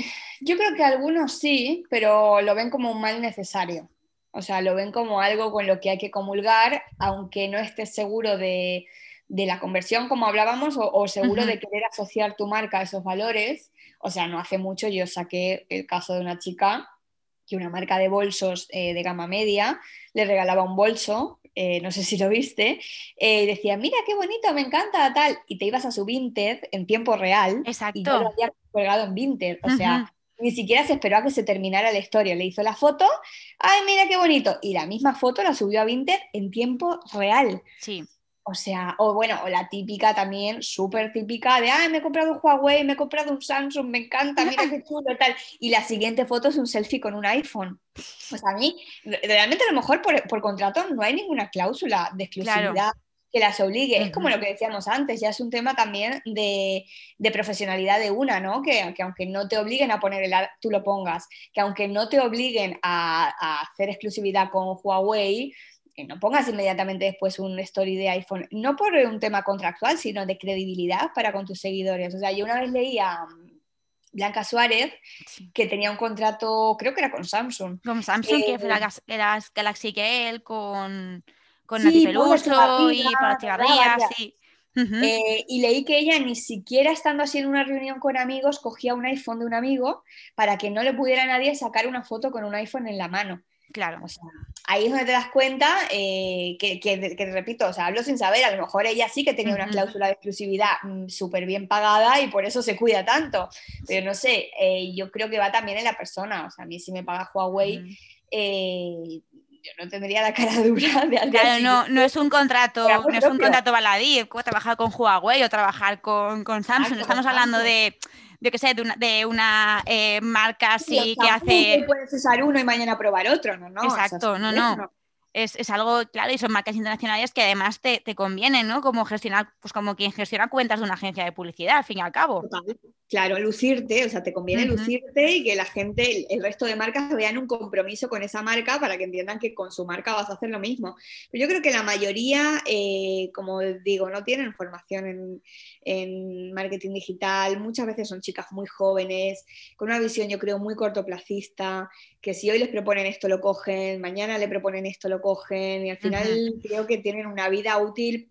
C: yo creo que algunos sí, pero lo ven como un mal necesario. O sea, lo ven como algo con lo que hay que comulgar, aunque no estés seguro de, la conversión, como hablábamos, o, seguro de querer asociar tu marca a esos valores. O sea, no hace mucho yo saqué el caso de una chica que una marca de bolsos eh, de gama media le regalaba un bolso, eh, no sé si lo viste, eh, y decía, mira qué bonito, me encanta, tal, y te ibas a su Vinted en tiempo real.
A: Exacto.
C: Y yo lo había colgado en Vinted, o sea, ni siquiera se esperó a que se terminara la historia. Le hizo la foto, ay, mira qué bonito. Y la misma foto la subió a Vinted en tiempo real.
A: Sí.
C: O sea, o bueno, o la típica también, súper típica de, ay, me he comprado un Huawei, me he comprado un Samsung, me encanta, mira qué chulo, tal. Y la siguiente foto es un selfie con un iPhone. O sea, a mí, realmente a lo mejor por, por contrato no hay ninguna cláusula de exclusividad que las obligue. Es como lo que decíamos antes, ya es un tema también de, profesionalidad de una, ¿no? Que, aunque no te obliguen a poner el tú lo pongas, que aunque no te obliguen a, hacer exclusividad con Huawei, que no pongas inmediatamente después un story de iPhone, no por un tema contractual, sino de credibilidad para con tus seguidores. O sea, yo una vez leí a Blanca Suárez, que tenía un contrato, creo que era con Samsung.
A: Con Samsung, que era, eh, era Galaxy Gale, con con sí, Peluso y sí.
C: Eh, y leí que ella ni siquiera estando así en una reunión con amigos cogía un iPhone de un amigo para que no le pudiera nadie sacar una foto con un iPhone en la mano.
A: Claro.
C: O sea, ahí es donde te das cuenta eh, que, que, repito, o sea, hablo sin saber, a lo mejor ella sí que tenía una cláusula de exclusividad mm, súper bien pagada y por eso se cuida tanto. Pero no sé, eh, yo creo que va también en la persona. O sea, a mí si me paga Huawei, yo no tendría la cara dura de alguien.
A: Claro, no, no es un contrato, no es un contrato baladí, trabajar con Huawei o trabajar con, con Samsung. Estamos hablando de, yo qué sé, de una, de una eh, marca así que hace.
C: Puedes usar uno y mañana probar otro, ¿no? no
A: Exacto, no, no es, algo, claro, y son marcas internacionales que además te, te convienen, ¿no? Como gestionar, pues como quien gestiona cuentas de una agencia de publicidad, al fin y al cabo.
C: Claro, lucirte, o sea, te conviene lucirte y que la gente, el, resto de marcas vean un compromiso con esa marca para que entiendan que con su marca vas a hacer lo mismo. Pero yo creo que la mayoría, eh, como digo, no tienen formación en, en marketing digital, muchas veces son chicas muy jóvenes, con una visión yo creo muy cortoplacista, que si hoy les proponen esto lo cogen, mañana le proponen esto lo cogen y al final creo que tienen una vida útil.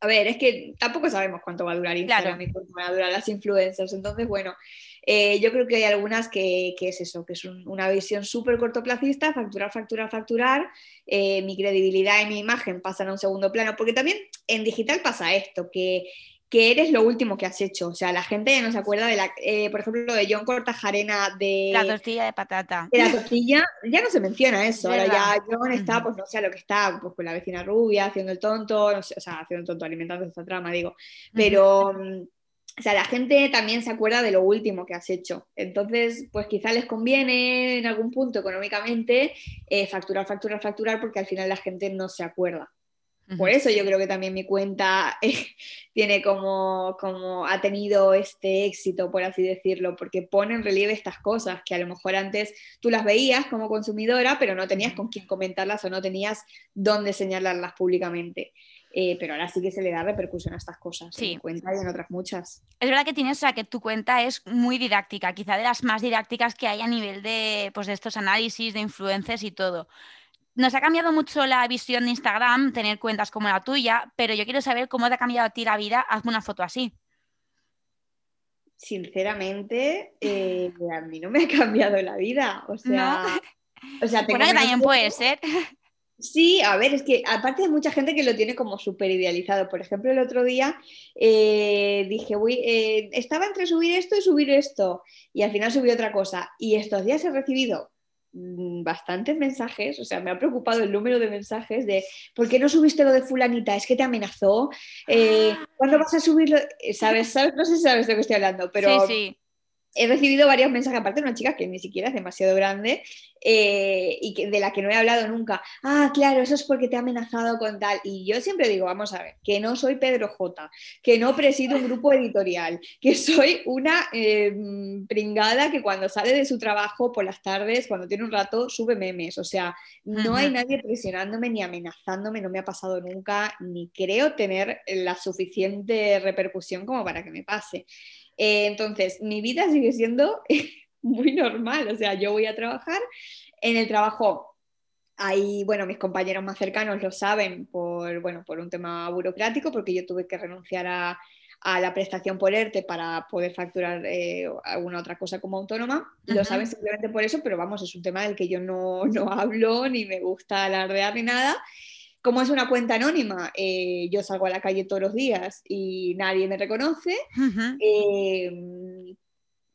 C: A ver, es que tampoco sabemos cuánto va a durar Instagram y cuánto van a durar las influencers. Entonces, bueno, eh, yo creo que hay algunas que, que es eso, que es una visión súper cortoplacista, facturar, facturar, facturar. Eh, mi credibilidad y mi imagen pasan a un segundo plano, porque también en digital pasa esto, que que eres lo último que has hecho. O sea, la gente no se acuerda de la, eh, por ejemplo, de John Cortajarena de...
A: La tortilla de patata.
C: De la tortilla, ya no se menciona eso. Ahora ya John está, pues no sé lo que está, pues con la vecina rubia, haciendo el tonto, no sé, o sea, haciendo el tonto, alimentando esta trama, digo. Pero... Mm, o sea, la gente también se acuerda de lo último que has hecho. Entonces, pues quizá les conviene en algún punto económicamente eh, facturar, facturar, facturar, porque al final la gente no se acuerda. Por eso yo creo que también mi cuenta eh, tiene como, como, ha tenido este éxito, por así decirlo, porque pone en relieve estas cosas que a lo mejor antes tú las veías como consumidora, pero no tenías con quién comentarlas o no tenías dónde señalarlas públicamente. Eh, pero ahora sí que se le da repercusión a estas cosas, sí. en cuenta y en otras muchas.
A: Es verdad que tienes, o sea, que tu cuenta es muy didáctica, quizá de las más didácticas que hay a nivel de, pues, de estos análisis, de influencers y todo nos ha cambiado mucho la visión de Instagram, tener cuentas como la tuya, pero yo quiero saber cómo te ha cambiado a ti la vida. Hazme una foto así.
C: Sinceramente, eh, a mí no me ha cambiado la vida. O sea,
A: o sea bueno, que también puede ser.
C: Sí, a ver, es que aparte hay mucha gente que lo tiene como súper idealizado. Por ejemplo, el otro día eh, dije, voy, eh, estaba entre subir esto y subir esto, y al final subí otra cosa. Y estos días he recibido bastantes mensajes, o sea, me ha preocupado el número de mensajes de ¿por qué no subiste lo de fulanita? ¿Es que te amenazó? Eh, ah. ¿Cuándo vas a subirlo? Eh, ¿Sabes? ¿Sabes? No sé si sabes de lo que estoy hablando, pero sí, sí. He recibido varios mensajes, aparte de una chica que ni siquiera es demasiado grande, eh, y que, de la que no he hablado nunca. Ah, claro, eso es porque te ha amenazado con tal. Y yo siempre digo, vamos a ver, que no soy Pedro J, que no presido un grupo editorial, que soy una em, pringada que cuando sale de su trabajo por las tardes, cuando tiene un rato, sube memes. O sea, no hay nadie presionándome ni amenazándome, no me ha pasado nunca, ni creo tener la suficiente repercusión como para que me pase. Eh, entonces, mi vida sigue siendo muy normal. O sea, yo voy a trabajar, en el trabajo Ahí, bueno, mis compañeros más cercanos lo saben por, bueno, por un tema burocrático, porque yo tuve que renunciar a, a la prestación por ERTE para poder facturar eh, alguna otra cosa como autónoma. Lo saben simplemente por eso, pero vamos, es un tema del que yo no, no hablo ni me gusta alardear ni nada. Como es una cuenta anónima, eh, yo salgo a la calle todos los días y nadie me reconoce.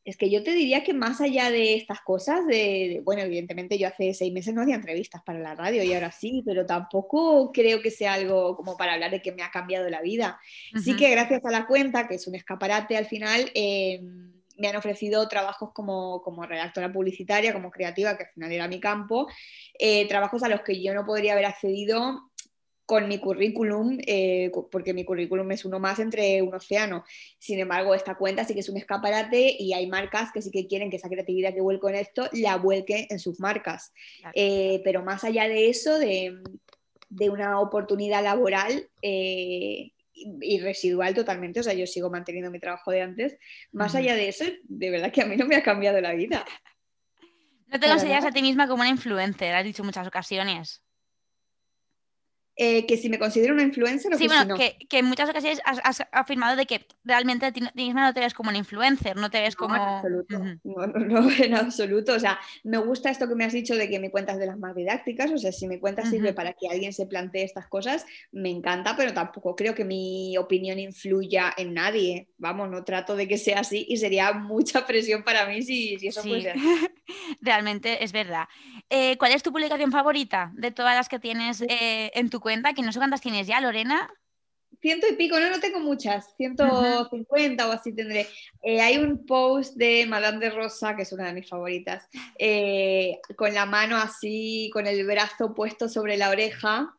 C: Es que yo te diría que más allá de estas cosas, de, bueno, evidentemente yo hace seis meses no hacía entrevistas para la radio y ahora sí, pero tampoco creo que sea algo como para hablar de que me ha cambiado la vida. Sí que gracias a la cuenta, que es un escaparate al final, em, me han ofrecido trabajos como, como, redactora publicitaria, como creativa, que al final era mi campo, eh, trabajos a los que yo no podría haber accedido con mi currículum, eh, porque mi currículum es uno más entre un océano. Sin embargo, esta cuenta sí que es un escaparate y hay marcas que sí que quieren que esa creatividad que vuelco en esto la vuelque en sus marcas. Eh, pero más allá de eso, de, una oportunidad laboral, eh, y residual totalmente, o sea, yo sigo manteniendo mi trabajo de antes. Más allá de eso, de verdad que a mí no me ha cambiado la vida.
A: No te consideras a ti misma como una influencer, has dicho en muchas ocasiones.
C: Eh, que si me considero una influencer o
A: sí,
C: que
A: bueno,
C: si no.
A: que, que, en muchas ocasiones has, afirmado de que realmente ti misma no te ves como una influencer, no te ves como...
C: En absoluto. no, no, en absoluto. O sea, me gusta esto que me has dicho de que me cuentas de las más didácticas, o sea, si mi cuenta sirve para que alguien se plantee estas cosas, me encanta, pero tampoco creo que mi opinión influya en nadie. Vamos, no trato de que sea así y sería mucha presión para mí si, si eso fuese.
A: realmente es verdad. Eh, ¿Cuál es tu publicación favorita de todas las que tienes eh, en tu cuenta? Que no sé cuántas tienes ya, Lorena.
C: Ciento y pico, no, no tengo muchas, 150 o así tendré. Eh, hay un post de Madame de Rosa, que es una de mis favoritas, con la mano así, con el brazo puesto sobre la oreja,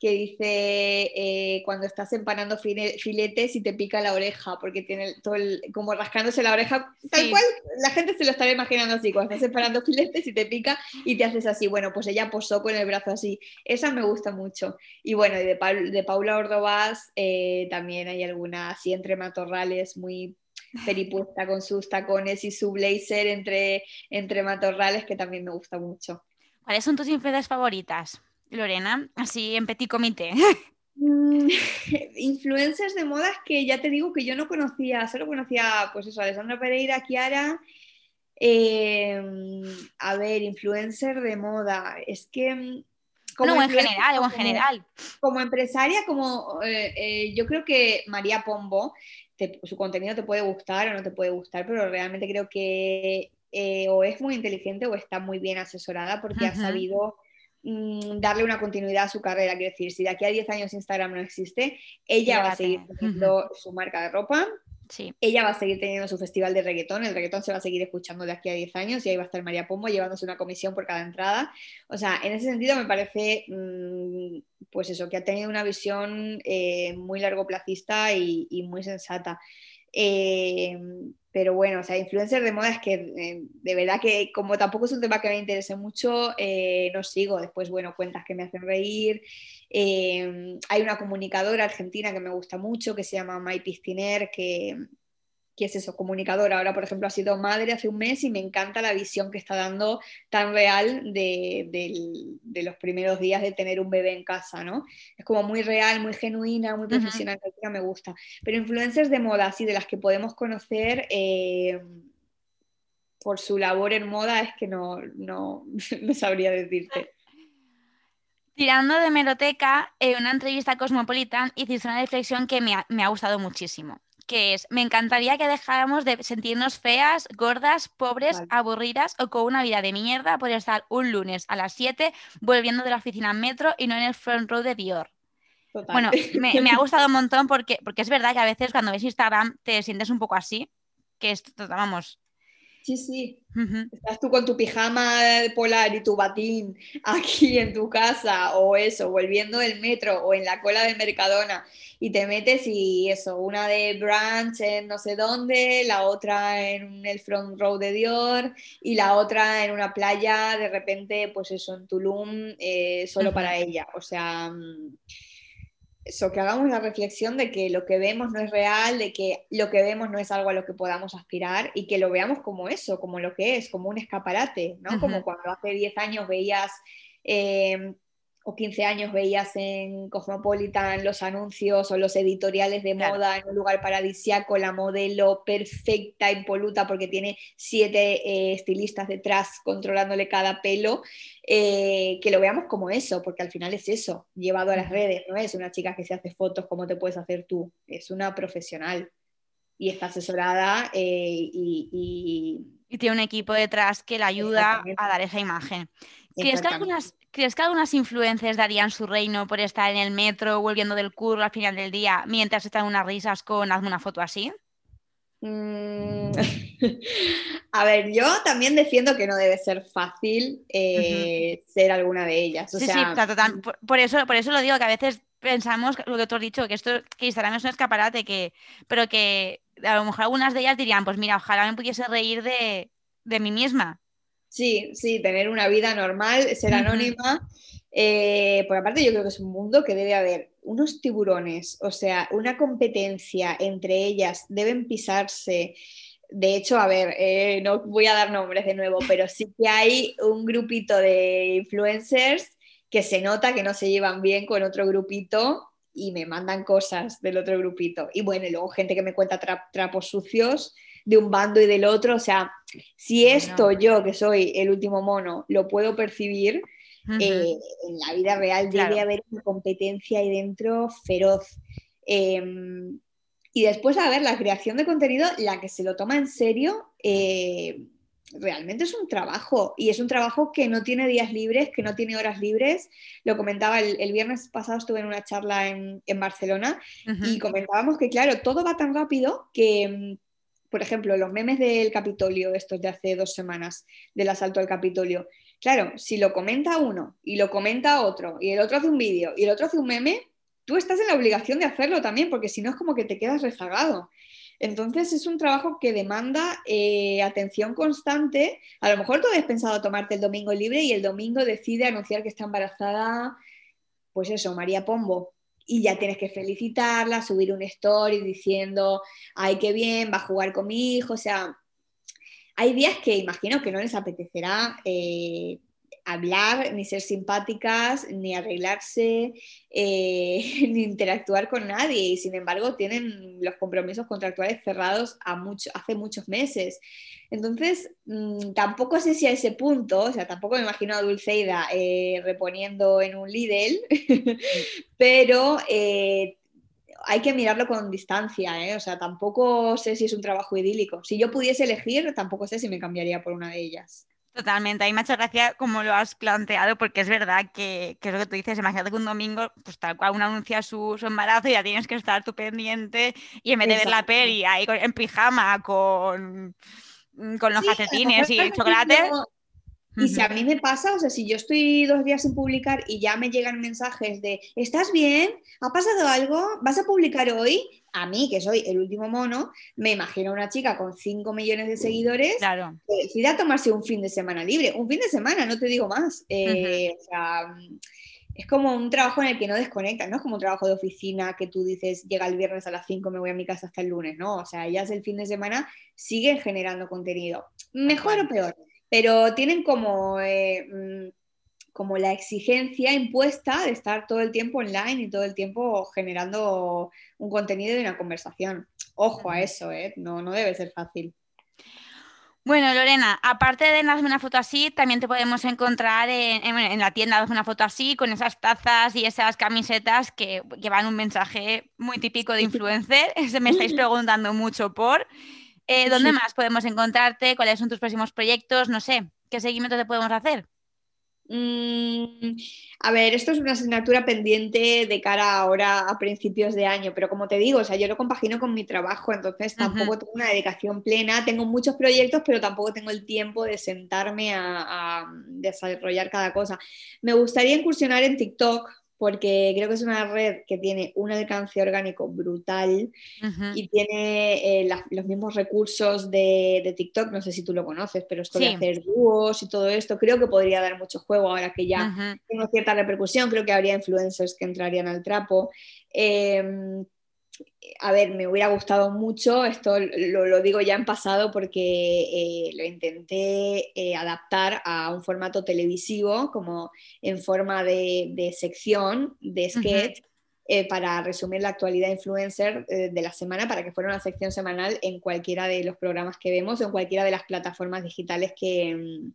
C: que dice eh, cuando estás empanando filetes y te pica la oreja, porque tiene todo el, como rascándose la oreja, tal cual, la gente se lo estaría imaginando así, cuando estás empanando filetes y te pica y te haces así, bueno, pues ella posó con el brazo así, esa me gusta mucho. Y bueno, de, de Paula Ordovás eh, también hay alguna así entre matorrales muy peripuesta con sus tacones y su blazer entre, entre matorrales que también me gusta mucho.
A: ¿Cuáles son tus influencias favoritas? Lorena, así en petit comité.
C: Mm, influencers de modas que ya te digo que yo no conocía, solo conocía, pues eso, Alessandra Pereira, Kiara. Em, a ver, influencer de moda. Es que. Mm,
A: como en general, o en general.
C: Como empresaria, como eh, eh, yo creo que María Pombo, su contenido te puede gustar o no te puede gustar, pero realmente creo que eh, o es muy inteligente o está muy bien asesorada porque ha sabido darle una continuidad a su carrera. Quiero decir, si de aquí a 10 años Instagram no existe, ella va a seguir teniendo su marca de ropa. Sí. Ella va a seguir teniendo su festival de reggaetón, el reggaetón se va a seguir escuchando de aquí a 10 años y ahí va a estar María Pombo llevándose una comisión por cada entrada. O sea, en ese sentido me parece, mm, pues eso, que ha tenido una visión eh, muy largoplacista y, y muy sensata. Eh, pero bueno, o sea, influencers de moda es que eh, de verdad que como tampoco es un tema que me interese mucho, eh, no sigo. Después, bueno, cuentas que me hacen reír. hay una comunicadora argentina que me gusta mucho que se llama Mai Pistiner, que, que es eso, comunicadora. Ahora, por ejemplo, ha sido madre hace un mes y me encanta la visión que está dando tan real de, los primeros días de tener un bebé en casa, ¿no? Es como muy real, muy genuina, muy profesional, me gusta. Pero influencers de moda, así de las que podemos conocer eh, por su labor en moda, es que no, no, sabría decirte.
A: Tirando de meroteca, en una entrevista a Cosmopolitan hiciste una reflexión que me ha gustado muchísimo que es, me encantaría que dejáramos de sentirnos feas, gordas, pobres, aburridas o con una vida de mierda por estar un lunes a las 7 volviendo de la oficina metro y no en el front row de Dior. Bueno, me, ha gustado un montón porque, porque es verdad que a veces cuando ves Instagram te sientes un poco así, que es, vamos,
C: Sí, sí. Estás tú con tu pijama polar y tu batín aquí en tu casa o eso, volviendo del metro o en la cola de Mercadona y te metes y eso, una de brunch en no sé dónde, la otra en el front row de Dior y la otra en una playa de repente, pues eso, en Tulum, eh, solo para ella. O sea... Eso, que hagamos la reflexión de que lo que vemos no es real, de que lo que vemos no es algo a lo que podamos aspirar y que lo veamos como eso, como lo que es, como un escaparate, ¿no? Como cuando hace 10 años veías eh, o 15 años veías en Cosmopolitan los anuncios o los editoriales de moda en un lugar paradisiaco, la modelo perfecta, impoluta, porque tiene siete eh, estilistas detrás controlándole cada pelo, eh, que lo veamos como eso, porque al final es eso, llevado a las redes, no es una chica que se hace fotos como te puedes hacer tú, es una profesional y está asesorada eh, y,
A: y, tiene un equipo detrás que le ayuda a dar esa imagen. ¿Crees que algunas ¿Crees que algunas influencers darían su reino por estar en el metro volviendo del curro al final del día mientras están unas risas con hazme una foto así?
C: Mm, a ver, yo también defiendo que no debe ser fácil eh, ser alguna de ellas. sí, sí,
A: por, eso, por eso lo digo, que a veces pensamos lo que tú has dicho, que esto que Instagram es un escaparate, que, pero que a lo mejor algunas de ellas dirían, pues mira, ojalá me pudiese reír de, de mí misma.
C: Sí, sí, tener una vida normal, ser anónima. Eh, porque aparte yo creo que es un mundo que debe haber unos tiburones, o sea, una competencia entre ellas, deben pisarse. De hecho, a ver, eh, no voy a dar nombres de nuevo, pero sí que hay un grupito de influencers que se nota que no se llevan bien con otro grupito y me mandan cosas del otro grupito. Y bueno, y luego gente que me cuenta trapos sucios de un bando y del otro. O sea, si esto yo, que soy el último mono, lo puedo percibir, eh, en la vida real debe haber una competencia ahí dentro feroz. Em, y después, a ver, la creación de contenido, la que se lo toma en serio, eh, realmente es un trabajo. Y es un trabajo que no tiene días libres, que no tiene horas libres. Lo comentaba el, viernes pasado, estuve en una charla en, Barcelona y comentábamos que, claro, todo va tan rápido que por ejemplo, los memes del Capitolio, estos de hace dos semanas, del asalto al Capitolio. Claro, si lo comenta uno y lo comenta otro, y el otro hace un vídeo y el otro hace un meme, tú estás en la obligación de hacerlo también, porque si no es como que te quedas rezagado. Entonces es un trabajo que demanda eh, atención constante. A lo mejor tú habías pensado tomarte el domingo libre y el domingo decide anunciar que está embarazada, pues eso, María Pombo y ya tienes que felicitarla, subir un story diciendo, ay, qué bien, va a jugar con mi hijo, o sea, hay días que imagino que no les apetecerá eh, hablar, ni ser simpáticas, ni arreglarse, eh, ni interactuar con nadie. Y sin embargo, tienen los compromisos contractuales cerrados a mucho, hace muchos meses. Entonces, mm, tampoco sé si a ese punto, o sea, tampoco me imagino a Dulceida eh, reponiendo en un Lidl, pero eh, hay que mirarlo con distancia, o sea, tampoco sé si es un trabajo idílico. Si yo pudiese elegir, tampoco sé si me cambiaría por una de ellas.
A: Totalmente, a mí me ha hecho gracia como lo has planteado, porque es verdad que, que es lo que tú dices, imagínate que un domingo, pues tal cual uno anuncia su, su embarazo y ya tienes que estar tú pendiente y en vez de ver la peli ahí en pijama con Mm, con los calcetines y el chocolate.
C: Y si a mí me pasa, o sea, si yo estoy dos días sin publicar y ya me llegan mensajes de ¿estás bien? ¿Ha pasado algo? ¿Vas a publicar hoy? A mí, que soy el último mono, me imagino una chica con 5 millones de seguidores
A: claro.
C: que decida tomarse un fin de semana libre. Un fin de semana, no te digo más. Eh, o sea, es como un trabajo en el que no desconectas, no es como un trabajo de oficina que tú dices, llega el viernes a las 5, me voy a mi casa hasta el lunes, ¿no? O sea, ellas el fin de semana siguen generando contenido, mejor o peor, pero tienen como, eh, mm, como la exigencia impuesta de estar todo el tiempo online y todo el tiempo generando un contenido y una conversación. Ojo a eso, ¿eh? No, no debe ser fácil.
A: Bueno, Lorena, aparte de Hazme una foto así, también te podemos encontrar en, la tienda Hazme una foto así, con esas tazas y esas camisetas que llevan un mensaje muy típico de influencer. Me estáis preguntando mucho por. Eh, ¿Dónde más podemos encontrarte? ¿Cuáles son tus próximos proyectos? No sé, ¿qué seguimiento te podemos hacer?
C: Mm, a ver, esto es una asignatura pendiente de cara ahora a principios de año, pero como te digo, o sea, yo lo compagino con mi trabajo, entonces tampoco tengo una dedicación plena, tengo muchos proyectos, pero tampoco tengo el tiempo de sentarme a desarrollar cada cosa. Me gustaría incursionar en TikTok, porque creo que es una red que tiene un alcance orgánico brutal y tiene eh, los mismos recursos de, TikTok, no sé si tú lo conoces, pero esto de hacer dúos y todo esto, creo que podría dar mucho juego ahora que ya tengo cierta repercusión, creo que habría influencers que entrarían al trapo. Em, a ver, me hubiera gustado mucho, esto lo, digo ya en pasado porque eh, lo intenté eh, adaptar a un formato televisivo, como en forma de, sección, de sketch, eh, para resumir la actualidad influencer de la semana, para que fuera una sección semanal en cualquiera de los programas que vemos o en cualquiera de las plataformas digitales que... Mm,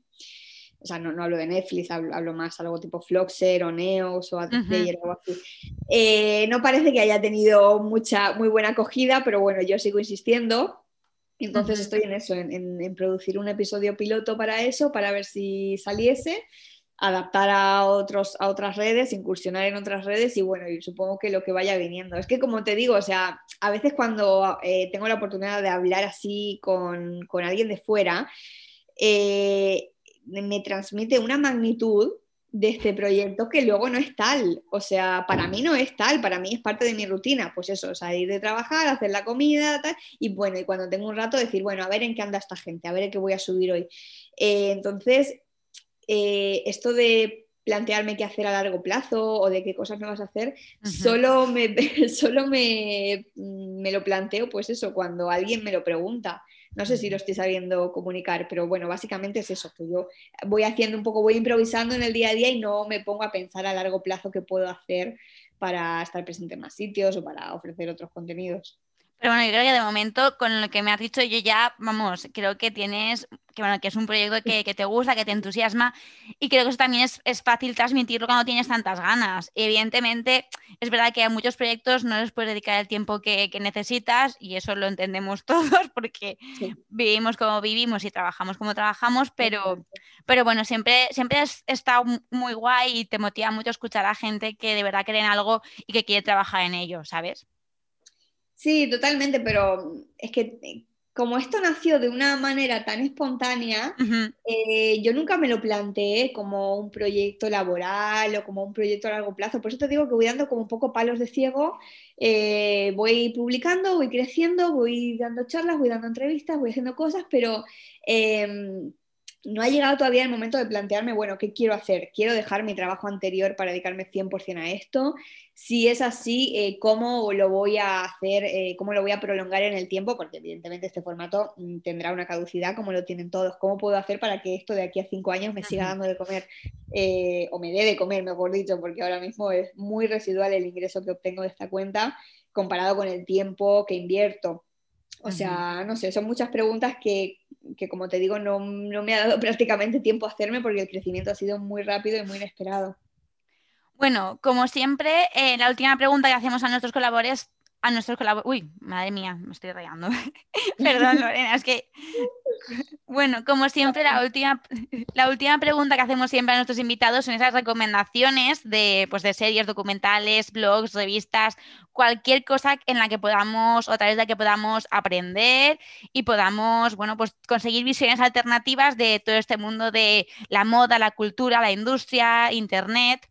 C: o sea, no, hablo de Netflix, hablo, más algo tipo Floxer o Neos o AdPlayer o algo así. Eh, no parece que haya tenido mucha, muy buena acogida, pero bueno, yo sigo insistiendo. Entonces estoy en eso, en, producir un episodio piloto para eso, para ver si saliese, adaptar a, otros, a otras redes, incursionar en otras redes y bueno, y supongo que lo que vaya viniendo. Es que como te digo, o sea, a veces cuando eh, tengo la oportunidad de hablar así con, con alguien de fuera, eh, me transmite una magnitud de este proyecto que luego no es tal. O sea, para mí no es tal, para mí es parte de mi rutina. Pues eso, salir de trabajar, hacer la comida, tal, y bueno, y cuando tengo un rato decir, bueno, a ver en qué anda esta gente, a ver qué voy a subir hoy. Eh, entonces, eh, esto de plantearme qué hacer a largo plazo o de qué cosas me vas a hacer, solo, me, solo me, me lo planteo, pues eso, cuando alguien me lo pregunta. No sé si lo estoy sabiendo comunicar, pero bueno, básicamente es eso, que yo voy haciendo un poco, voy improvisando en el día a día y no me pongo a pensar a largo plazo qué puedo hacer para estar presente en más sitios o para ofrecer otros contenidos.
A: Pero bueno, yo creo que de momento, con lo que me has dicho, yo ya, vamos, creo que tienes, que bueno, que es un proyecto que, te gusta, que te entusiasma, y creo que eso también es, fácil transmitirlo cuando tienes tantas ganas. evidentemente, es verdad que a muchos proyectos no les puedes dedicar el tiempo que, necesitas, y eso lo entendemos todos, porque vivimos como vivimos y trabajamos como trabajamos, pero, pero bueno, siempre, siempre has estado muy guay y te motiva mucho escuchar a gente que de verdad cree en algo y que quiere trabajar en ello, ¿sabes?
C: Sí, totalmente, pero es que eh, como esto nació de una manera tan espontánea, eh, yo nunca me lo planteé como un proyecto laboral o como un proyecto a largo plazo. Por eso te digo que voy dando como un poco palos de ciego, eh, voy publicando, voy creciendo, voy dando charlas, voy dando entrevistas, voy haciendo cosas, pero em, no ha llegado todavía el momento de plantearme, bueno, ¿qué quiero hacer? ¿Quiero dejar mi trabajo anterior para dedicarme 100% a esto? Si es así, eh, ¿cómo lo voy a hacer? Eh, ¿Cómo lo voy a prolongar en el tiempo? Porque evidentemente este formato mm, tendrá una caducidad como lo tienen todos. ¿Cómo puedo hacer para que esto de aquí a cinco años me siga dando de comer? Eh, o me dé de comer, mejor dicho, porque ahora mismo es muy residual el ingreso que obtengo de esta cuenta comparado con el tiempo que invierto. O sea, no sé, son muchas preguntas que que como te digo, no, me ha dado prácticamente tiempo a hacerme porque el crecimiento ha sido muy rápido y muy inesperado.
A: Bueno, como siempre, eh, la última pregunta que hacemos a nuestros colaboradores, a nuestros colaboradores, uy, madre mía, me estoy rayando. Perdón, Lorena, es que bueno, como siempre, la última, la última pregunta que hacemos siempre a nuestros invitados son esas recomendaciones de, pues, de series, documentales, blogs, revistas, cualquier cosa en la que podamos, o a través de la que podamos aprender y podamos, bueno, pues conseguir visiones alternativas de todo este mundo de la moda, la cultura, la industria, internet.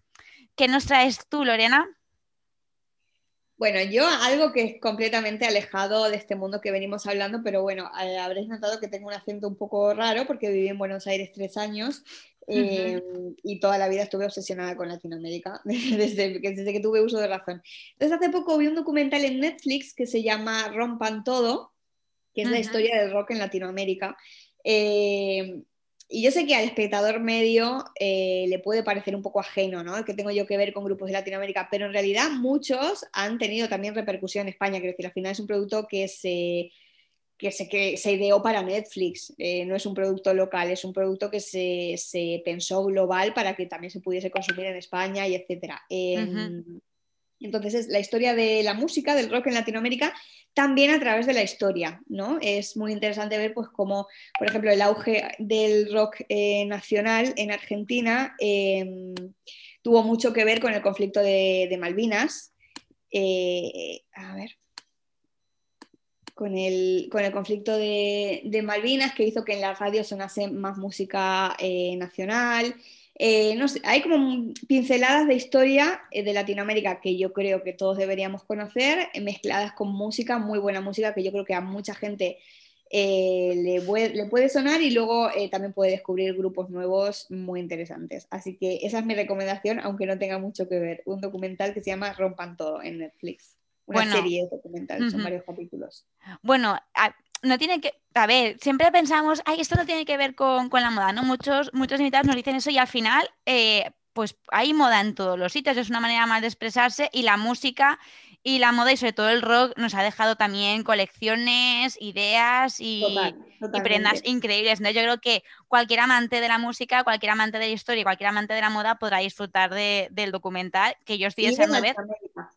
A: ¿Qué nos traes tú, Lorena?
C: Bueno, yo algo que es completamente alejado de este mundo que venimos hablando, pero bueno, eh, habréis notado que tengo un acento un poco raro porque viví en Buenos Aires tres años eh, y toda la vida estuve obsesionada con Latinoamérica desde, desde que tuve uso de razón. Entonces hace poco vi un documental en Netflix que se llama Rompan Todo, que es la historia del rock en Latinoamérica. Eh, y yo sé que al espectador medio eh, le puede parecer un poco ajeno, ¿no? Que tengo yo que ver con grupos de Latinoamérica, pero en realidad muchos han tenido también repercusión en España, quiero decir, al final es un producto que se, que se, que se ideó para Netflix, eh, no es un producto local, es un producto que se, se, pensó global para que también se pudiese consumir en España y etcétera. Em, entonces es la historia de la música, del rock en Latinoamérica, también a través de la historia, ¿no? Es muy interesante ver, pues, cómo, por ejemplo, el auge del rock eh, nacional en Argentina em, tuvo mucho que ver con el conflicto de, Malvinas. Eh, a ver. Con el, con el conflicto de, Malvinas, que hizo que en la radio sonase más música eh, nacional. Eh, no sé, hay como pinceladas de historia eh, de Latinoamérica que yo creo que todos deberíamos conocer, eh, mezcladas con música, muy buena música que yo creo que a mucha gente le, puede, sonar y luego también puede descubrir grupos nuevos muy interesantes. Así que esa es mi recomendación, aunque no tenga mucho que ver, un documental que se llama Rompan Todo en Netflix. una serie documental, son varios capítulos.
A: Bueno, no tiene que, a ver, siempre pensamos, ay, esto no tiene que ver con, la moda, ¿no? Muchos, muchos invitados nos dicen eso y al final, eh, pues hay moda en todos los sitios, es una manera más de expresarse y la música y la moda y sobre todo el rock nos ha dejado también colecciones, ideas y, prendas increíbles. ¿no? Yo creo que cualquier amante de la música, cualquier amante de la historia y cualquier amante de la moda podrá disfrutar del documental que yo estoy deseando ver.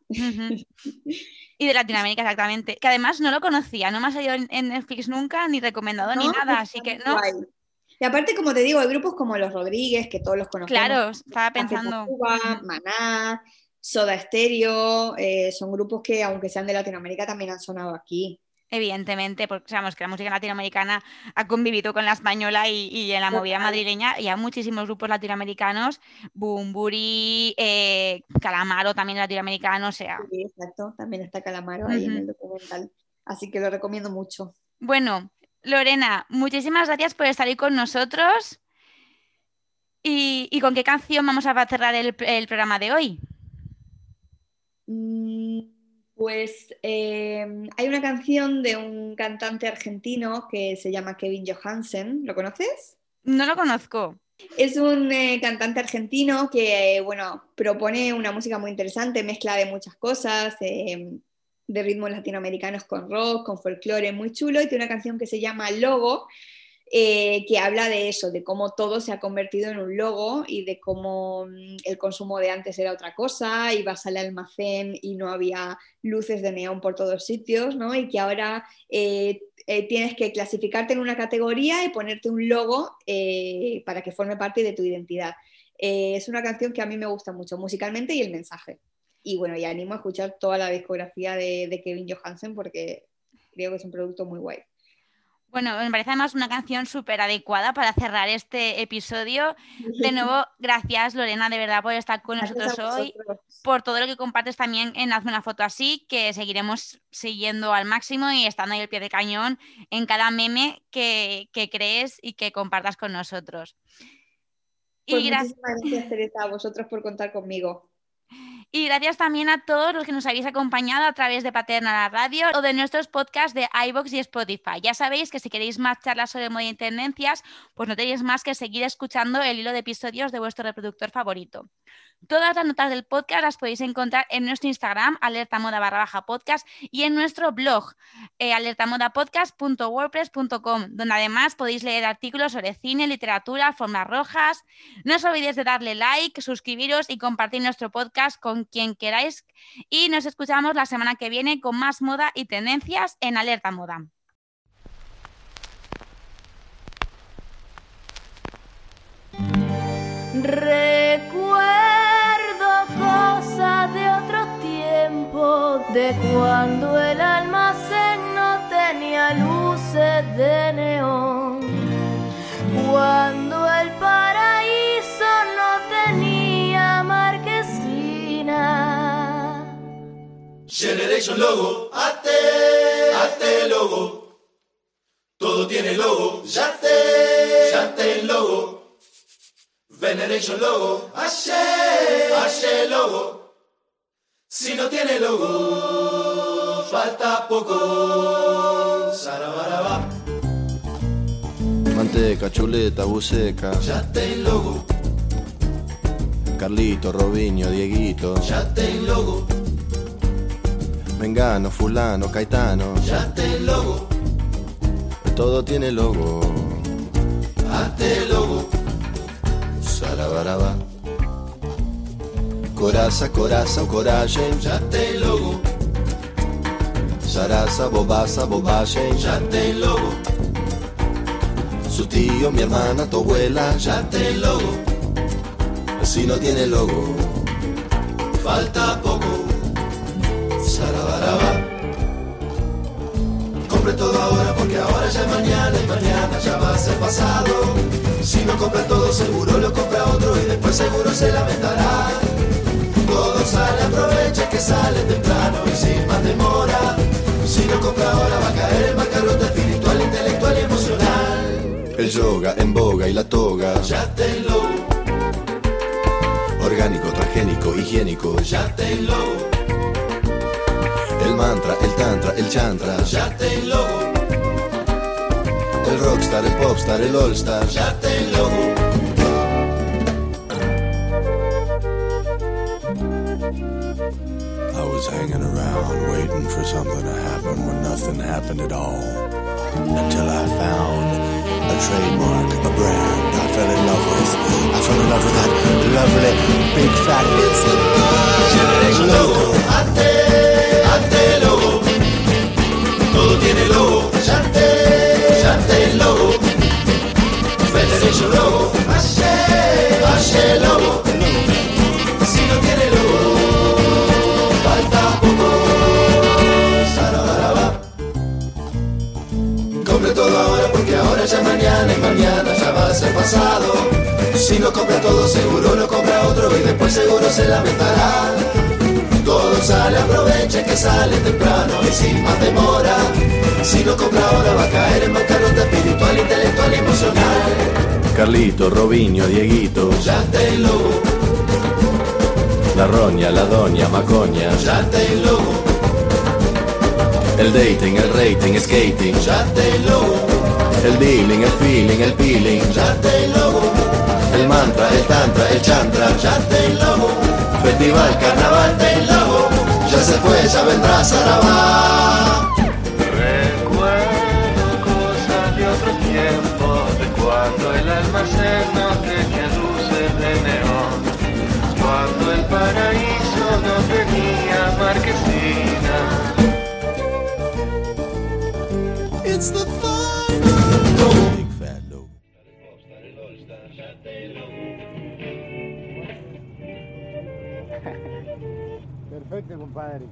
A: y de Latinoamérica, exactamente. Que además no lo conocía, no me ha salido en Netflix nunca, ni recomendado ni nada, así que no.
C: Y aparte, como te digo, hay grupos como los Rodríguez, que todos los conocemos.
A: Claro, estaba pensando.
C: Maná, Soda Stereo, eh, son grupos que, aunque sean de Latinoamérica, también han sonado aquí.
A: Evidentemente, porque sabemos que la música latinoamericana ha convivido con la española y, en la movida madrileña y hay muchísimos grupos latinoamericanos, Bumburi, eh, Calamaro también latinoamericano, o sea.
C: Sí, exacto, también está Calamaro ahí en el documental, así que lo recomiendo mucho.
A: Bueno, Lorena, muchísimas gracias por estar ahí con nosotros. ¿Y, con qué canción vamos a cerrar el programa de hoy?
C: Mm, pues em, hay una canción de un cantante argentino que se llama Kevin Johansen. ¿Lo conoces?
A: No lo conozco.
C: Es un eh, cantante argentino que, bueno, propone una música muy interesante, mezcla de muchas cosas, em, de ritmos latinoamericanos con rock, con folclore, muy chulo, y tiene una canción que se llama Logo, eh, que habla de eso, de cómo todo se ha convertido en un logo y de cómo mm, el consumo de antes era otra cosa, ibas al almacén y no había luces de neón por todos sitios, ¿no? Y que ahora eh, eh, tienes que clasificarte en una categoría y ponerte un logo para que forme parte de tu identidad. es una canción que a mí me gusta mucho musicalmente y el mensaje. Y bueno, y animo a escuchar toda la discografía de, de Kevin Johansen porque creo que es un producto muy guay.
A: Bueno, me parece además una canción súper adecuada para cerrar este episodio. De nuevo, gracias Lorena, de verdad, por estar con nosotros hoy, por todo lo que compartes también en Hazme una foto así, que seguiremos siguiendo al máximo y estando ahí al pie de cañón en cada meme que, crees y que compartas con nosotros.
C: Pues y gracias, Teresa, a vosotros por contar conmigo.
A: Y gracias también a todos los que nos habéis acompañado a través de Paterna la Radio o de nuestros podcasts de iBox y Spotify. Ya sabéis que si queréis más charlas sobre moda y tendencias, pues no tenéis más que seguir escuchando el hilo de episodios de vuestro reproductor favorito. Todas las notas del podcast las podéis encontrar en nuestro Instagram, alertamoda barra baja podcast, y en nuestro blog, eh, alertamodapodcast.wordpress.com, donde además podéis leer artículos sobre cine, literatura, formas rojas. No os olvidéis de darle like, suscribiros y compartir nuestro podcast con quien queráis. Y nos escuchamos la semana que viene con más moda y tendencias en Alerta Moda.
D: De cuando el almacén no tenía luces de neón, cuando el paraíso no tenía marquesina.
E: Generation Logo, ate, ate logo, todo tiene logo, ya te, ya logo. Veneration Logo, hace, hace logo. Si no tiene logo, falta poco. Sarabaraba.
F: Manteca, chuleta, buceca.
E: Ya te logo.
F: Carlito, Robinho, Dieguito.
E: Ya te logo.
F: Mengano, fulano, Caetano.
E: Ya te logo.
F: Todo tiene logo.
E: Ate logo.
F: Sarabaraba. Coraça, coração, coragem,
E: já tem logo.
F: Sarasa, bobaça, bobagem,
E: já tem logo.
F: Su tío, mi hermana, tu abuela,
E: já tem logo.
F: Si no tiene logo,
E: falta poco.
F: Sarabaraba.
E: Compre todo ahora porque ahora ya es mañana y mañana ya va a ser pasado. Si no compra todo seguro lo compra otro y después seguro se lamentará. Todo sale, aprovecha que sale temprano y sin más demora. Si no compra ahora va a caer en bancarrota espiritual, intelectual y emocional.
F: El yoga en boga y la toga.
E: Ya tenlo.
F: Orgánico, transgénico, higiénico.
E: Ya tenlo.
F: El mantra, el tantra, el chantra.
E: Ya te logo,
F: El rockstar, el popstar, el allstar.
E: ya te logo.
G: Hanging around waiting for something to happen when nothing happened at all. Until I found a trademark, a brand I fell in love with. I fell in love with that lovely big fat
E: Logo, logo. Ya mañana y mañana ya va a ser pasado. Si no compra todo seguro lo compra otro y después seguro se lamentará. Todo sale, aproveche que sale temprano y sin más demora. Si no compra ahora va a caer en bancarrota espiritual, intelectual y emocional.
F: Carlito, Robinho, Dieguito.
E: Ya te logo,
F: La roña, la doña, Macoña.
E: ya te logo,
F: El dating, el rating, skating.
E: ya te logo,
F: El dealing, el feeling, el peeling.
E: ya te logo,
F: El mantra, el tantra, el chantra.
E: ya te logo,
F: Festival, carnaval,
E: te logo. Ya se fue, ya vendrá Sarabá.
H: Recuerdo cosas de otro tiempo, de cuando el almacén no
I: Perfecto, compadre.